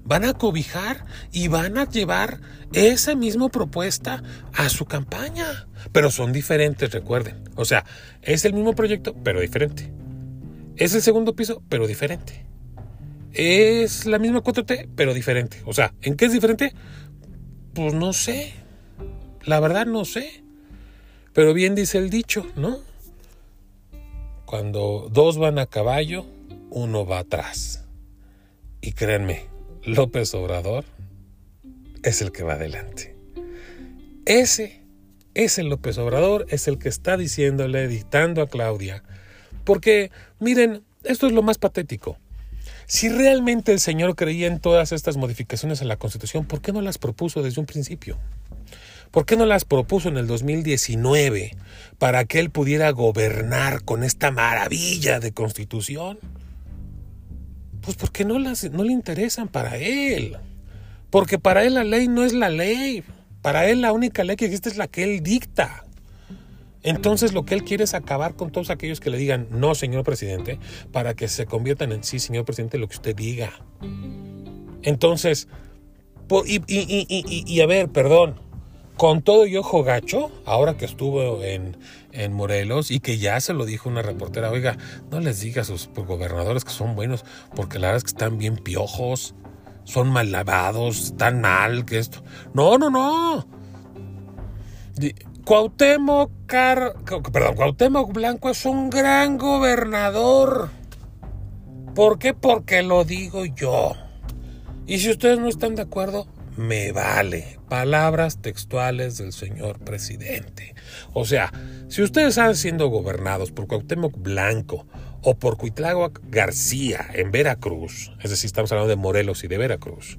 van a cobijar y van a llevar esa misma propuesta a su campaña. Pero son diferentes, recuerden. O sea, es el mismo proyecto, pero diferente. Es el segundo piso, pero diferente. Es la misma 4T, pero diferente. O sea, ¿en qué es diferente? Pues no sé. La verdad no sé. Pero bien dice el dicho, ¿no? Cuando dos van a caballo, uno va atrás. Y créanme, López Obrador es el que va adelante. Ese, ese López Obrador es el que está diciéndole, dictando a Claudia. Porque, miren, esto es lo más patético. Si realmente el señor creía en todas estas modificaciones a la Constitución, ¿por qué no las propuso desde un principio? ¿Por qué no las propuso en el 2019 para que él pudiera gobernar con esta maravilla de constitución? Pues porque no, las, no le interesan para él. Porque para él la ley no es la ley. Para él la única ley que existe es la que él dicta. Entonces lo que él quiere es acabar con todos aquellos que le digan no, señor presidente, para que se conviertan en sí, señor presidente, lo que usted diga. Entonces, y, y a ver, perdón, con todo y ojo gacho, ahora que estuvo en, en, Morelos y que ya se lo dijo una reportera, oiga, no les diga a sus gobernadores que son buenos, porque la verdad es que están bien piojos, son mal lavados, están mal, que esto. No, no, no. Cuauhtémoc, perdón, Cuauhtémoc Blanco es un gran gobernador. ¿Por qué? Porque lo digo yo. Y si ustedes no están de acuerdo, me vale. Palabras textuales del señor presidente. O sea, si ustedes están siendo gobernados por Cuauhtémoc Blanco o por Cuitláhuac García en Veracruz, es decir, estamos hablando de Morelos y de Veracruz,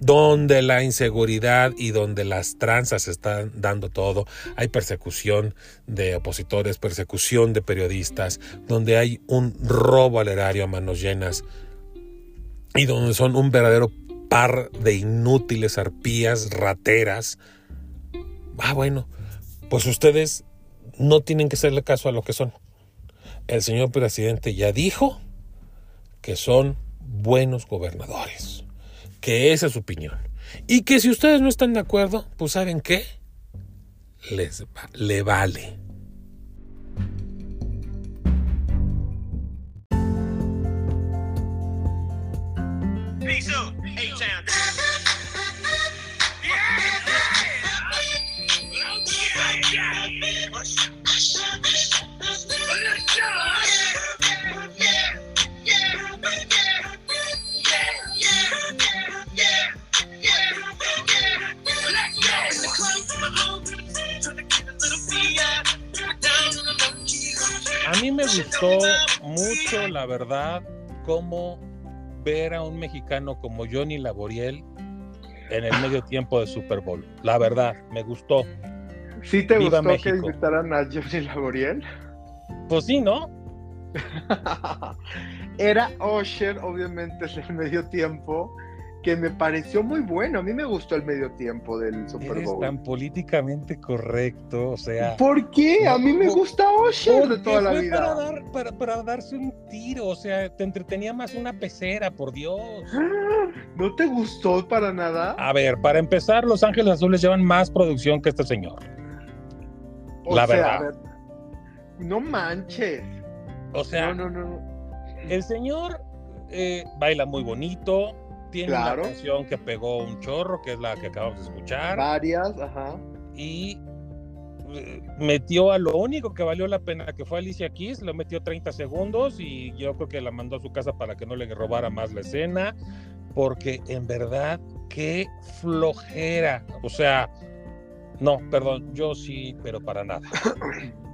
donde la inseguridad y donde las tranzas están dando todo, hay persecución de opositores, persecución de periodistas, donde hay un robo al erario a manos llenas y donde son un verdadero par de inútiles arpías rateras. Ah, bueno, pues ustedes no tienen que hacerle caso a lo que son. El señor presidente ya dijo que son buenos gobernadores, que esa es su opinión. Y que si ustedes no están de acuerdo, pues ¿saben qué? Les le vale. Verdad, cómo ver a un mexicano como Johnny Laboriel en el medio tiempo de Super Bowl. La verdad, me gustó. ¿Sí te gustó que invitaran a Johnny Laboriel? Pues sí, ¿no? [LAUGHS] Era Osher, obviamente, en el medio tiempo que me pareció muy bueno. A mí me gustó el medio tiempo del Super Bowl. tan políticamente correcto, o sea. ¿Por qué? a mí me gusta Osher de toda la vida. Para, dar, para, darse un tiro, o sea, te entretenía más una pecera, por Dios. [GASPS] ¿No te gustó para nada? A ver, para empezar, Los Ángeles Azules llevan más producción que este señor. la verdad. no manches. O sea, no, no, no. El señor eh, baila muy bonito tiene una canción que pegó un chorro, que es la que acabamos de escuchar. Varias, ajá. Y eh, metió a lo único que valió la pena, que fue Alicia Keys, le metió 30 segundos y yo creo que la mandó a su casa para que no le robara más la escena, porque en verdad, qué flojera. O sea, no, perdón, yo sí, pero para nada. [COUGHS]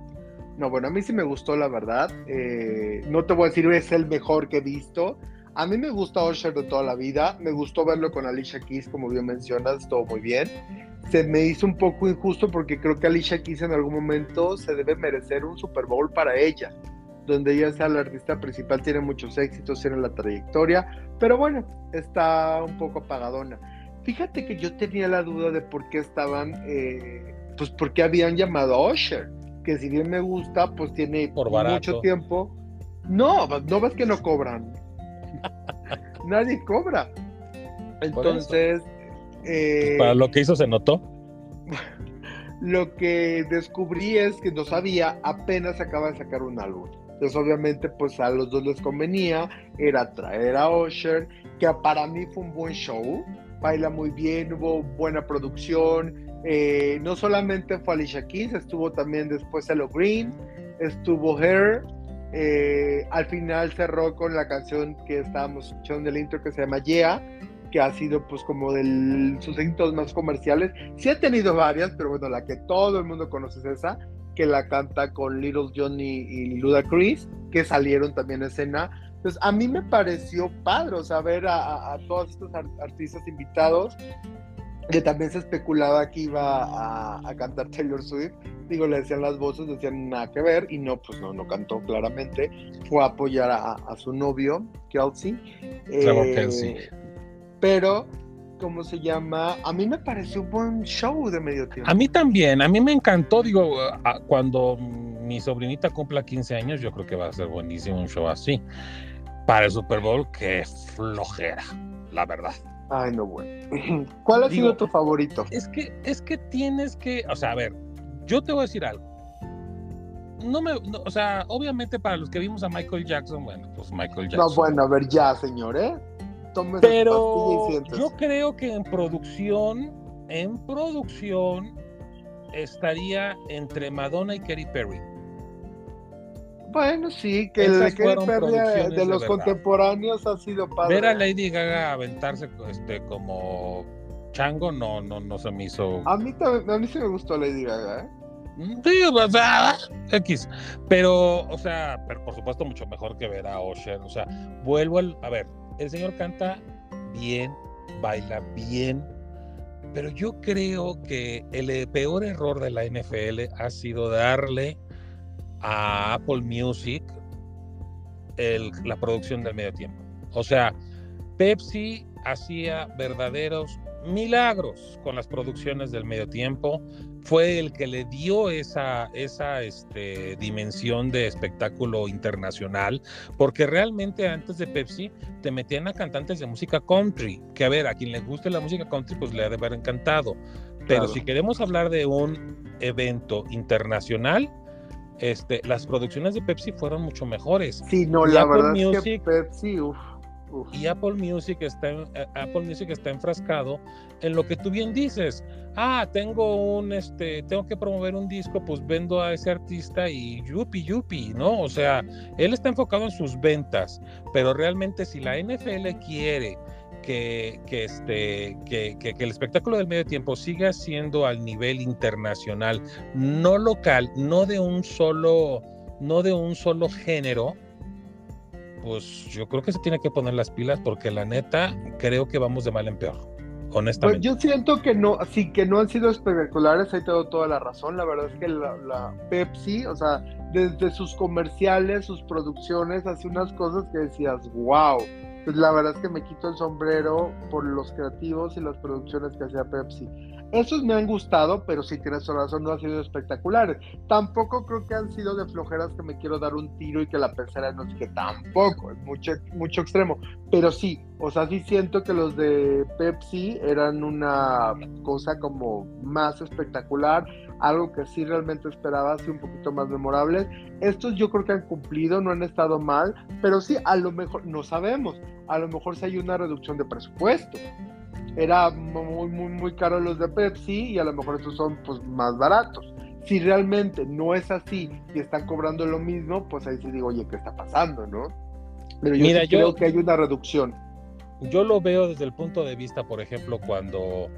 No, bueno, a mí sí me gustó, la verdad. Eh, no te voy a decir es el mejor que he visto, a mí me gusta Usher de toda la vida, me gustó verlo con Alicia Keys, como bien mencionas, todo muy bien. Se me hizo un poco injusto porque creo que Alicia Keys en algún momento se debe merecer un Super Bowl para ella, donde ella sea la artista principal, tiene muchos éxitos, tiene la trayectoria, pero bueno, está un poco apagadona. Fíjate que yo tenía la duda de por qué estaban, eh, pues por qué habían llamado a Usher, que si bien me gusta, pues tiene mucho tiempo. No, no ves que no cobran. Nadie cobra. Entonces. Eh, Para lo que hizo se notó. [LAUGHS] Lo que descubrí es que no sabía, apenas acaba de sacar un álbum. Entonces, obviamente, pues a los dos les convenía, era traer a Usher, que para mí fue un buen show, baila muy bien, hubo buena producción, eh, no solamente fue Alicia Keys, estuvo también después Hello Green, estuvo Hair, eh, al final cerró con la canción que estábamos escuchando del intro que se llama Yeah, que ha sido pues como de sus éxitos más comerciales. Sí ha tenido varias, pero bueno, la que todo el mundo conoce es esa, que la canta con Little Johnny y Luda Chris, que salieron también en escena. Entonces, a mí me pareció padre, o sea, ver a, todos estos artistas invitados que también se especulaba que iba a, cantar Taylor Swift. Digo, le decían las voces, decían nada que ver, y no, pues no, no cantó claramente. Fue a apoyar a, su novio, Kelsey. Eh, pero, ¿cómo se llama? A mí me pareció un buen show de medio tiempo. A mí también, a mí me encantó, digo, cuando mi sobrinita cumpla 15 años, yo creo que va a ser buenísimo un show así. Para el Super Bowl, qué flojera, la verdad. Ay, no, bueno. [CLEARS THROAT] ¿Cuál ha sido tu favorito? Es que, es que tienes que, o sea, a ver, yo te voy a decir algo. No me, o sea, obviamente para los que vimos a Michael Jackson, bueno, pues Michael Jackson. No, bueno, a ver, ya, señor, ¿eh? Pero yo creo que en producción, en producción, estaría entre Madonna y Katy Perry. Bueno, sí, que el de, de los contemporáneos ha sido padre. Ver a Lady Gaga aventarse este, como chango no, no, no se me hizo. A mí, a mí sí me gustó Lady Gaga, ¿eh? Mm, sí, o sea, X. Pero, o sea, pero por supuesto mucho mejor que ver a Ocean. O sea, vuelvo al. A ver, el señor canta bien, baila bien, pero yo creo que el peor error de la NFL ha sido darle a Apple Music la producción del medio tiempo. O sea, Pepsi hacía verdaderos milagros con las producciones del medio tiempo. Fue el que le dio esa, esa este, dimensión de espectáculo internacional, porque realmente antes de Pepsi te metían a cantantes de música country, que a ver, a quien le guste la música country, pues le ha de haber encantado. Pero si queremos hablar de un evento internacional, este, las producciones de Pepsi fueron mucho mejores. Sí, no, la verdad es que Pepsi, uff. y Apple Music está eh, Apple Music está enfrascado en lo que tú bien dices. Ah, tengo un este, tengo que promover un disco, pues vendo a ese artista y yupi yupi, ¿no? O sea, él está enfocado en sus ventas, pero realmente si la NFL quiere que, este, que, que, el espectáculo del medio tiempo siga siendo al nivel internacional, no local, no de un solo, no de un solo género, pues yo creo que se tiene que poner las pilas porque la neta creo que vamos de mal en peor. Honestamente. Pues yo siento que no, sí que no han sido espectaculares, ahí tengo toda la razón. La verdad es que la, la Pepsi, o sea, desde sus comerciales, sus producciones, hace unas cosas que decías, wow, pues la verdad es que me quito el sombrero por los creativos y las producciones que hacía Pepsi. Esos me han gustado, pero sí tienes razón, no han sido espectaculares. Tampoco creo que han sido de flojeras que me quiero dar un tiro y que la pensara no es que tampoco, es mucho, mucho extremo. Pero sí, o sea, sí siento que los de Pepsi eran una cosa como más espectacular algo que sí realmente esperaba, así un poquito más memorable. Estos yo creo que han cumplido, no han estado mal, pero sí, a lo mejor, no sabemos, a lo mejor si hay una reducción de presupuesto. Era muy, muy, muy caro los de Pepsi y a lo mejor estos son pues más baratos. Si realmente no es así y están cobrando lo mismo, pues ahí sí digo, oye, ¿qué está pasando, no? Pero yo Mira, creo que hay una reducción. Yo lo veo desde el punto de vista, por ejemplo, cuando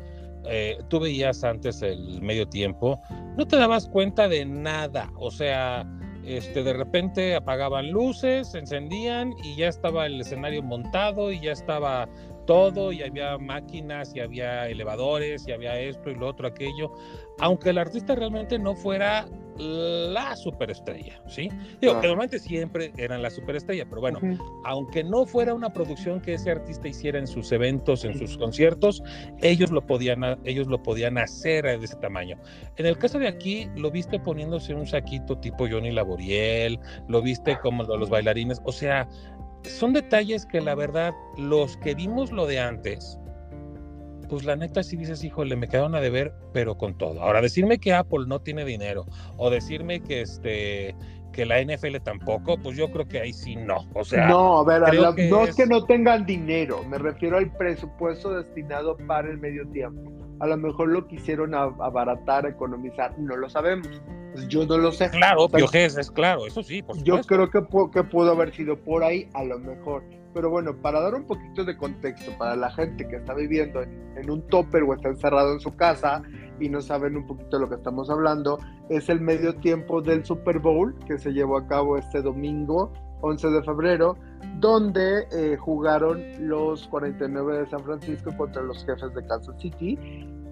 eh, tú veías antes el medio tiempo, no te dabas cuenta de nada, o sea, este, de repente apagaban luces, encendían y ya estaba el escenario montado y ya estaba todo y había máquinas y había elevadores y había esto y lo otro, aquello, aunque el artista realmente no fuera la superestrella, ¿sí? Digo, que normalmente siempre eran la superestrella, pero bueno, aunque no fuera una producción que ese artista hiciera en sus eventos, en sus conciertos, ellos lo podían, ellos lo podían hacer de ese tamaño. En el caso de aquí, lo viste poniéndose un saquito tipo Johnny Laboriel, lo viste como los bailarines, o sea, son detalles que la verdad, los que vimos lo de antes, pues la neta si dices, híjole, me quedaron a deber, pero con todo. Ahora, decirme que Apple no tiene dinero o decirme que este que la NFL tampoco, pues yo creo que ahí sí no. O sea, no, a ver, no es... que no tengan dinero, me refiero al presupuesto destinado para el medio tiempo. A lo mejor lo quisieron abaratar, economizar, no lo sabemos. Pues yo no lo sé. Claro, es claro, eso sí, por Yo creo que, que pudo haber sido por ahí, a lo mejor. Pero bueno, para dar un poquito de contexto para la gente que está viviendo en, un topper o está encerrado en su casa y no saben un poquito de lo que estamos hablando, es el medio tiempo del Super Bowl que se llevó a cabo este domingo 11 de febrero, donde eh, jugaron los 49 de San Francisco contra los jefes de Kansas City,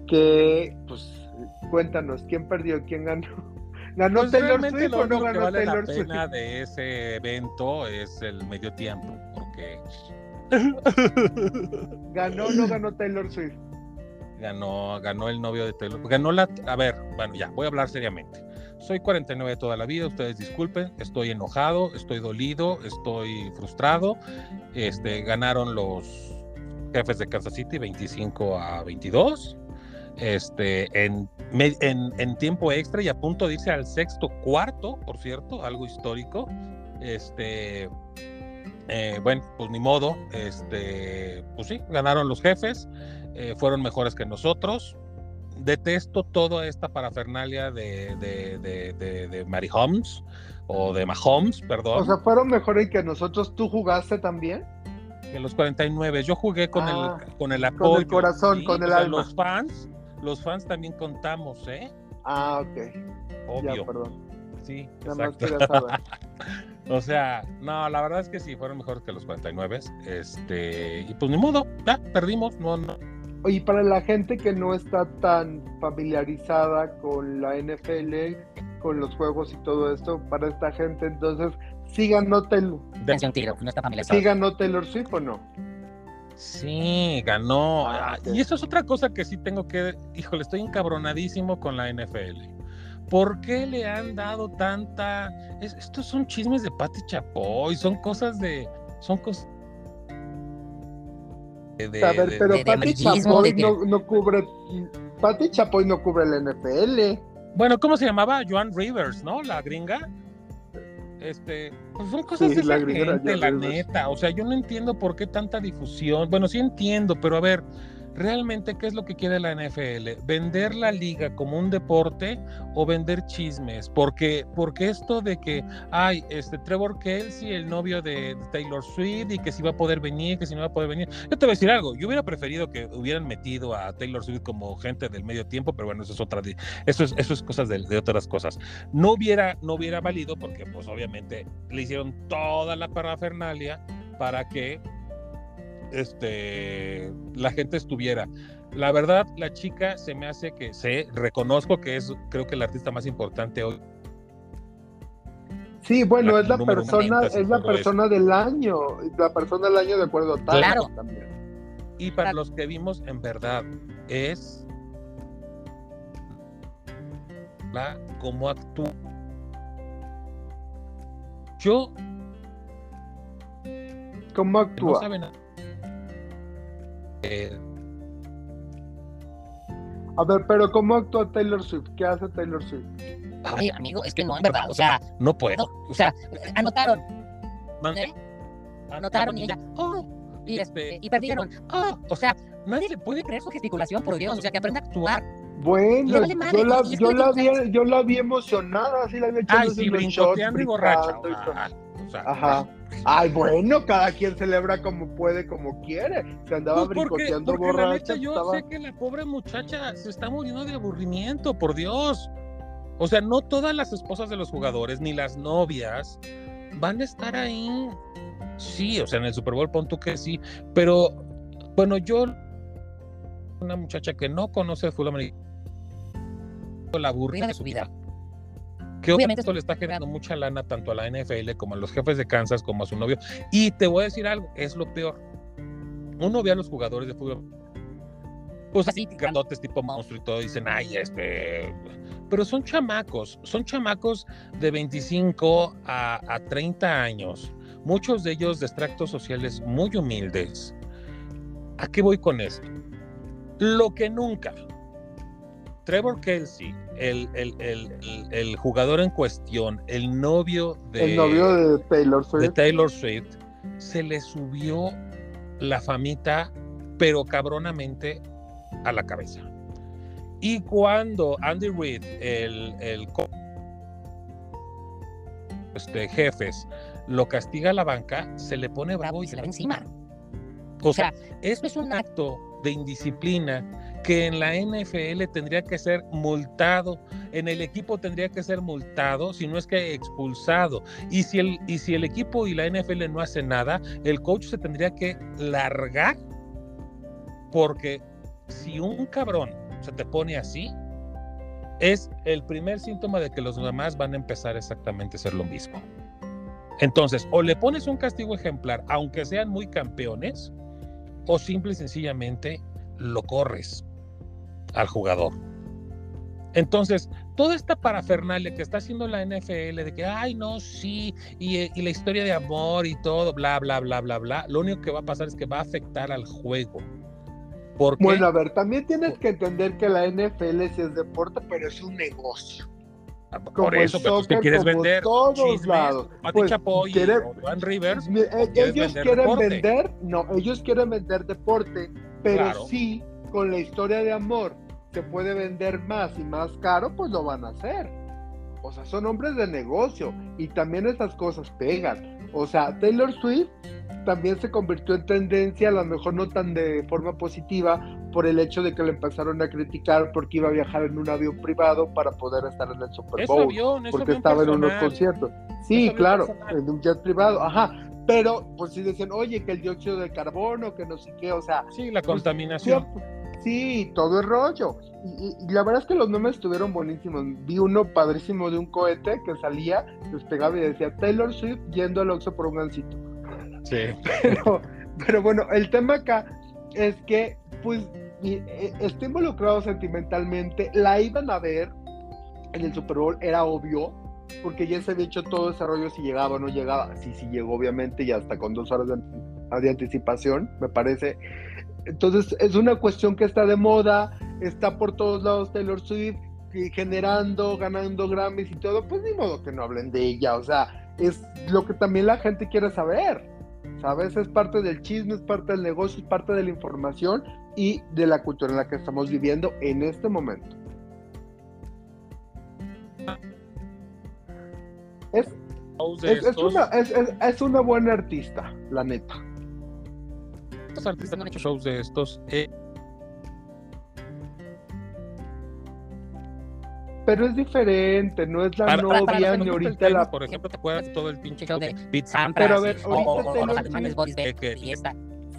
que pues cuéntanos, ¿quién perdió? ¿Quién ganó? [LAUGHS] ¿Ganó pues Taylor Swift o no ganó vale Taylor la pena de ese evento es el medio tiempo, porque... ¿Ganó o no ganó Taylor Swift? Ganó, ganó el novio de Taylor. Ganó la... A ver, bueno, ya, voy a hablar seriamente. Soy 49 de toda la vida, ustedes disculpen, estoy enojado, estoy dolido, estoy frustrado. Este, ganaron los jefes de Kansas City 25 a 22 este, en, tiempo extra y a punto de irse al sexto cuarto, por cierto, algo histórico. Este, eh, bueno, pues ni modo, este, pues sí, ganaron los jefes, eh, fueron mejores que nosotros. Detesto toda esta parafernalia de, de, de, de, Mary Holmes o de Mahomes, perdón. O sea, fueron mejores que nosotros. ¿Tú jugaste también? En los 49. Yo jugué con, el, ah, con el apoyo. Con el corazón, con el alma. Los fans los fans también contamos, ¿eh? Ah, ok. Obvio. perdón. Sí, exacto. [LAUGHS] o sea, no, la verdad es que sí, fueron mejores que los 49. Este, y pues ni modo, ya, perdimos, no, no. Oye, para la gente que no está tan familiarizada con la NFL, con los juegos y todo esto, para esta gente, entonces, ¿sigan no Taylor? no está familiarizada. ¿Sigan no Taylor Swift o no? Sí, ganó. Ah, y eso es otra cosa que sí tengo que, híjole, estoy encabronadísimo con la NFL. ¿Por qué le han dado tanta... estos son chismes de Pati Chapoy, son cosas de... Son cosas... De, a ver, pero Pati Chapoy no, no, cubre... Pati Chapoy no cubre la NFL. Bueno, ¿cómo se llamaba? Joan Rivers, ¿no? La gringa. Este, pues son cosas de la, gente, la neta. O sea, yo no entiendo por qué tanta difusión. Bueno, sí entiendo, pero a ver, realmente qué es lo que quiere la NFL, vender la liga como un deporte o vender chismes, porque porque esto de que hay este Trevor Kelsey, el novio de, Taylor Swift y que si va a poder venir, que si no va a poder venir. Yo te voy a decir algo, yo hubiera preferido que hubieran metido a Taylor Swift como gente del medio tiempo, pero bueno, eso es otra eso es eso es cosas de, otras cosas. No hubiera no hubiera valido porque pues obviamente le hicieron toda la parafernalia para que este, la gente estuviera. La verdad, la chica se me hace que sé, reconozco que es, creo que el artista más importante hoy. Sí, bueno, es la persona, es la persona del año, la persona del año de acuerdo a tal. Claro. También. Y para los que vimos, en verdad, es la cómo actúa. Yo. ¿Cómo actúa? A ver, pero ¿cómo actúa Taylor Swift? ¿Qué hace Taylor Swift? Ay, amigo, es que no, en verdad, o sea, no puedo. o sea, anotaron. ¿Eh? Anotaron y ya, oh, y, este, y perdieron. Oh, o sea, nadie le puede creer su gesticulación, por Dios, o sea, que aprenda a actuar. Bueno, yo, la, yo, la vi, yo la vi emocionada, así la vi echando Ay, sí, brincoteando y borracha. o sea, Ajá. Ay, bueno, cada quien celebra como puede, como quiere. Se andaba pues brincoteando borracha. yo sé que la pobre muchacha se está muriendo de aburrimiento, por Dios. O sea, no todas las esposas de los jugadores ni las novias van a estar ahí. Sí, o sea, en el Super Bowl pon tú que sí, pero bueno, yo una muchacha que no conoce el fútbol americano la aburrida de su vida que obviamente esto le está generando mucha lana tanto a la NFL como a los jefes de Kansas como a su novio. Y te voy a decir algo, es lo peor. Uno ve a los jugadores de fútbol, pues así, grandotes tipo monstruo y todo, dicen, ay, este... Pero son chamacos, son chamacos de 25 a, a 30 años, muchos de ellos de extractos sociales muy humildes. ¿A qué voy con esto? Lo que nunca, Trevor Kelsey, el, el, jugador en cuestión, el novio de, novio de Taylor, Swift. de Taylor Swift, se le subió la famita, pero cabronamente, a la cabeza. Y cuando Andy Reid, el, el este, jefes, lo castiga a la banca, se le pone bravo y se le va encima. O sea, esto es un acto de indisciplina que en la NFL tendría que ser multado, en el equipo tendría que ser multado, si no es que expulsado. Y si el, y si el equipo y la NFL no hacen nada, el coach se tendría que largar, porque si un cabrón se te pone así, es el primer síntoma de que los demás van a empezar exactamente a hacer lo mismo. Entonces, o le pones un castigo ejemplar, aunque sean muy campeones, o simple y sencillamente lo corres al jugador. Entonces, toda esta parafernalia que está haciendo la NFL de que, ay, no, sí, y, la historia de amor y todo, bla, bla, bla, bla, bla, lo único que va a pasar es que va a afectar al juego. Bueno, a ver, también tienes que entender que la NFL es deporte, pero es un negocio. Ah, por eso, pero tú quieres vender todos lados. Pues, Chapoy Rivers. Eh, ellos quieren vender, no, ellos quieren vender deporte, pero sí con la historia de amor se puede vender más y más caro, pues lo van a hacer. O sea, son hombres de negocio y también esas cosas pegan. O sea, Taylor Swift también se convirtió en tendencia, a lo mejor no tan de forma positiva, por el hecho de que le empezaron a criticar porque iba a viajar en un avión privado para poder estar en el Super Bowl. porque estaba en unos conciertos. Sí, claro, en un jet privado, ajá. Pero, pues sí decían, oye, que el dióxido de carbono, que no sé qué, o sea. Sí, la pues, contaminación. Sí, todo el rollo. Y, la verdad es que los nombres estuvieron buenísimos. Vi uno padrísimo de un cohete que salía, despegaba y decía Taylor Swift yendo al Oxxo por un gancito. Sí. [LAUGHS] Pero, pero bueno, el tema acá es que, pues, e, está involucrado sentimentalmente. La iban a ver en el Super Bowl, era obvio, porque ya se había hecho todo ese rollo si llegaba o no llegaba. Sí, sí llegó, obviamente, y hasta con dos horas de, de anticipación, me parece. Entonces es una cuestión que está de moda, está por todos lados Taylor Swift generando, ganando Grammys y todo, pues ni modo que no hablen de ella, o sea, es lo que también la gente quiere saber. ¿Sabes? Es parte del chisme, es parte del negocio, es parte de la información y de la cultura en la que estamos viviendo en este momento. Es, es, una, es, es, una, buena artista, la neta. Estos artistas han hecho shows de estos. Eh, pero es diferente, no es la novia ni ahorita la. Por ejemplo, ¿te acuerdas todo el pinche show de Beat Pero a ver, ahorita Taylor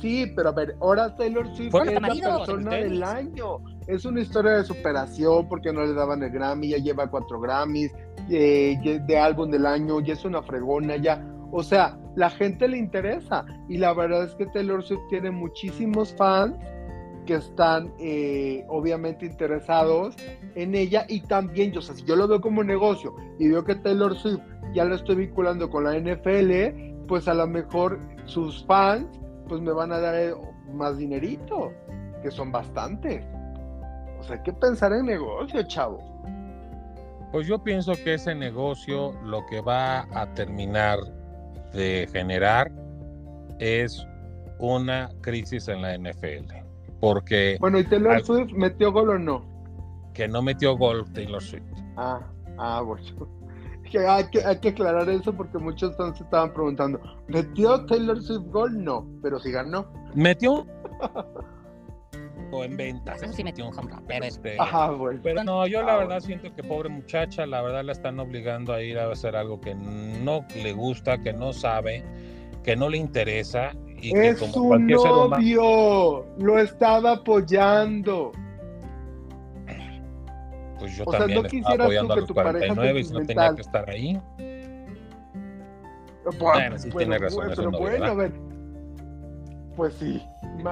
Sí, pero a ver, ahora Taylor Swift es la persona del año. Es una historia de superación porque no le daban el Grammy, ya lleva cuatro Grammys eh, de álbum del año, ya es una fregona, ya. O sea, la gente le interesa y la verdad es que Taylor Swift tiene muchísimos fans que están eh, obviamente interesados en ella y también, yo, o sea, si yo lo veo como negocio y veo que Taylor Swift ya lo estoy vinculando con la NFL, pues a lo mejor sus fans pues me van a dar eh, más dinerito, que son bastantes. O sea, hay que pensar en negocio, chavo. Pues yo pienso que ese negocio lo que va a terminar de generar es una crisis en la NFL. Porque. Bueno, ¿y Taylor Swift metió gol o no? Que no metió gol Taylor Swift. Ah, ah, bueno. Hay que, hay que aclarar eso porque muchos entonces estaban preguntando: ¿metió Taylor Swift gol? No, pero sí ganó. ¿Metió? En ventas. Eso sí metió un home run, pero este. Ajá, bueno. Pero no, yo la verdad siento que pobre muchacha, la verdad la están obligando a ir a hacer algo que no le gusta, que no sabe, que no le interesa es su novio, lo estaba apoyando. Pues yo también estaba apoyando a los 49 y no tenía que estar ahí. bueno, sí tiene razón. Pero bueno, a ver. Pues sí,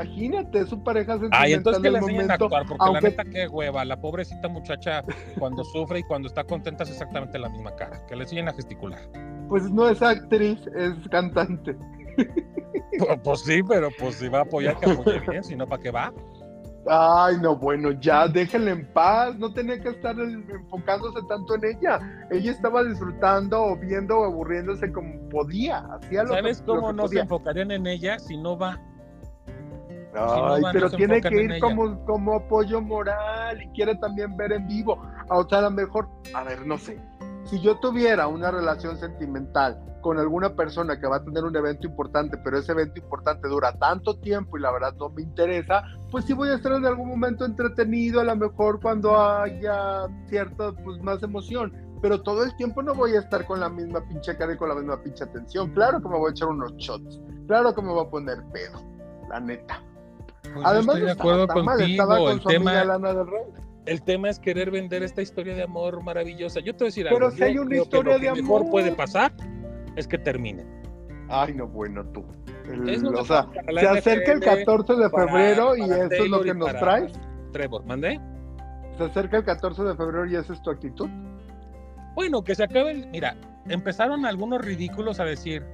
imagínate, su pareja sentimental Ay, entonces que le enseñen a actuar, porque la neta qué hueva, la pobrecita muchacha cuando [LAUGHS] sufre y cuando está contenta es exactamente la misma cara, que le enseñen a gesticular. Pues no es actriz, es cantante. [LAUGHS] Pues, pues, sí, pero pues si va a apoyar, que apoye bien, si no, ¿para qué va? Ay, no, bueno, ya déjenla en paz, no tenía que estar enfocándose tanto en ella. Ella estaba disfrutando o viendo o aburriéndose como podía. Hacía lo ¿Sabes cómo no se enfocarían en ella si no va? Ay, pero tiene que ir como, como apoyo moral y quiere también ver en vivo. O sea, a lo mejor, a ver, no sé, si yo tuviera una relación sentimental con alguna persona que va a tener un evento importante, pero ese evento importante dura tanto tiempo y la verdad no me interesa, pues sí voy a estar en algún momento entretenido, a lo mejor cuando haya cierta, pues más emoción, pero todo el tiempo no voy a estar con la misma pinche cara y con la misma pinche atención. Claro que me voy a echar unos shots, claro que me voy a poner pedo, la neta. Pues Además, estoy de acuerdo contigo, el tema... Lana del Rey el tema es querer vender esta historia de amor maravillosa. Yo te voy a decir Pero algo. si hay una historia de amor. mejor puede pasar es que termine. Ay, no, bueno, tú. o sea, se acerca el 14 de febrero y eso es lo que nos traes. Trevor, ¿mandé? Se acerca el 14 de febrero y esa es tu actitud. Bueno, que se acabe. Mira, empezaron algunos ridículos a decir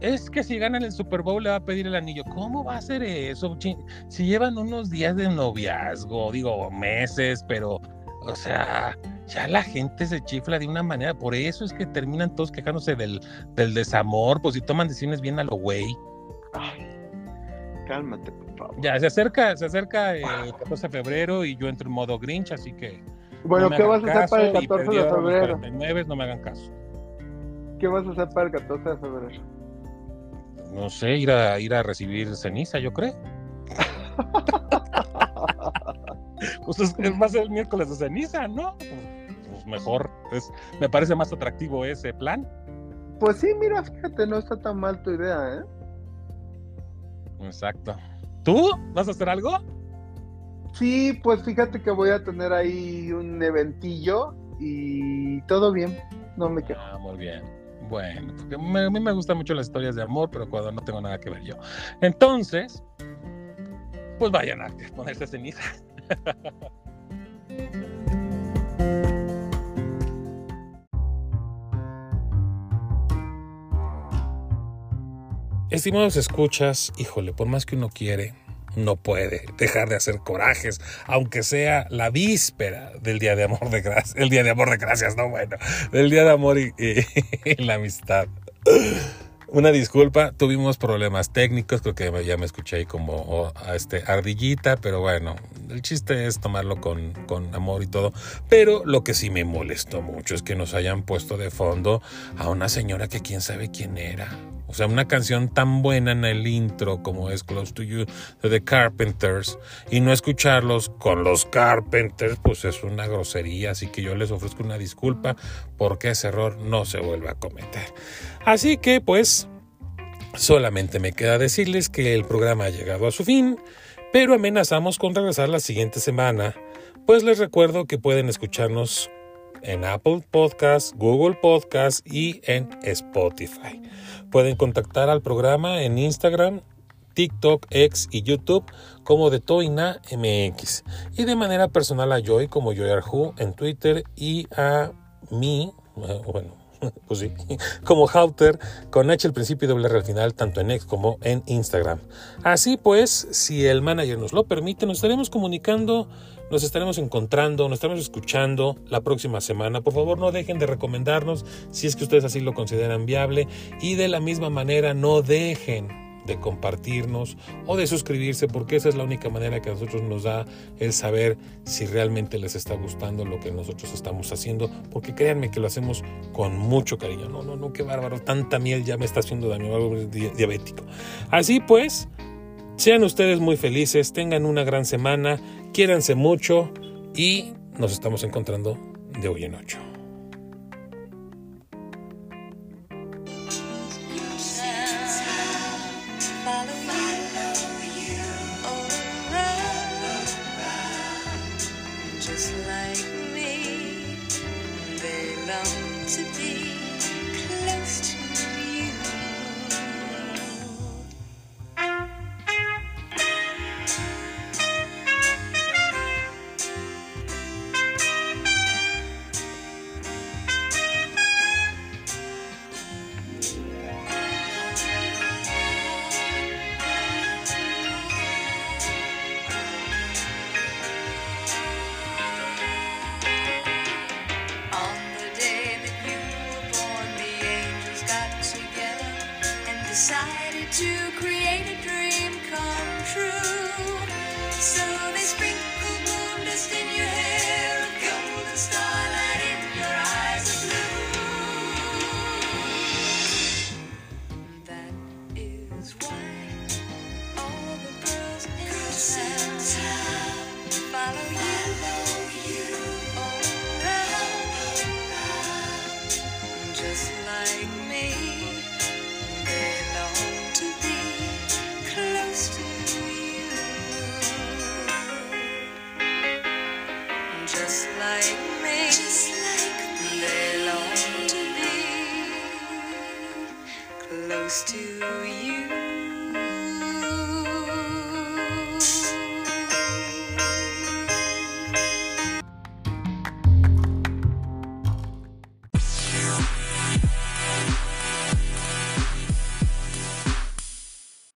es que si ganan el Super Bowl le va a pedir el anillo. ¿Cómo va a ser eso? Si llevan unos días de noviazgo, digo meses, pero, o sea, ya la gente se chifla de una manera. Por eso es que terminan todos quejándose del, del desamor, pues si toman decisiones bien a lo güey. Cálmate, por favor. Ya, se acerca, se acerca el 14 de febrero y yo entro en modo Grinch, así que. Bueno, ¿qué vas a hacer para el 14 de febrero? no me hagan caso. ¿Qué vas a hacer para el 14 de febrero? No sé, ir a, ir a recibir ceniza, yo creo. [LAUGHS] pues es, más el miércoles de ceniza, ¿no? Pues, mejor, es, me parece más atractivo ese plan. Pues sí, mira, fíjate, no está tan mal tu idea, ¿eh? Exacto. ¿Tú vas a hacer algo? Sí, pues fíjate que voy a tener ahí un eventillo y todo bien, no me quedo. Ah, muy bien. Bueno, porque a mí me gustan mucho las historias de amor, pero cuando no tengo nada que ver yo. Entonces, pues vayan a ponerse ceniza. Estimados escuchas, híjole, por más que uno quiere, no puede dejar de hacer corajes, aunque sea la víspera del Día de Amor de Gracias, el Día de Amor de Gracias, no bueno, del Día de Amor y, la Amistad. Una disculpa, tuvimos problemas técnicos, creo que ya me escuché ahí como a este ardillita, pero bueno, el chiste es tomarlo con, con amor y todo. Pero lo que sí me molestó mucho es que nos hayan puesto de fondo a una señora que quién sabe quién era. O sea, una canción tan buena en el intro como es Close to You de The Carpenters y no escucharlos con los Carpenters, pues es una grosería. Así que yo les ofrezco una disculpa porque ese error no se vuelva a cometer. Así que pues solamente me queda decirles que el programa ha llegado a su fin, pero amenazamos con regresar la siguiente semana. Pues les recuerdo que pueden escucharnos en Apple Podcasts, Google Podcasts y en Spotify. Pueden contactar al programa en Instagram, TikTok, X y YouTube como de Toina MX y de manera personal a Joy como Joy Arju en Twitter y a mí, eh, bueno, [LAUGHS] pues sí, como Hauter, con H al principio y doble R al final, tanto en X como en Instagram. Así pues, si el manager nos lo permite, nos estaremos comunicando nos estaremos encontrando, nos estaremos escuchando la próxima semana. Por favor, no dejen de recomendarnos si es que ustedes así lo consideran viable. Y de la misma manera, no dejen de compartirnos o de suscribirse porque esa es la única manera que a nosotros nos da el saber si realmente les está gustando lo que nosotros estamos haciendo porque créanme que lo hacemos con mucho cariño no, no, no, qué bárbaro tanta miel ya me está haciendo daño algo diabético así pues sean ustedes muy felices tengan una gran semana Quiéranse mucho y nos estamos encontrando de hoy en ocho.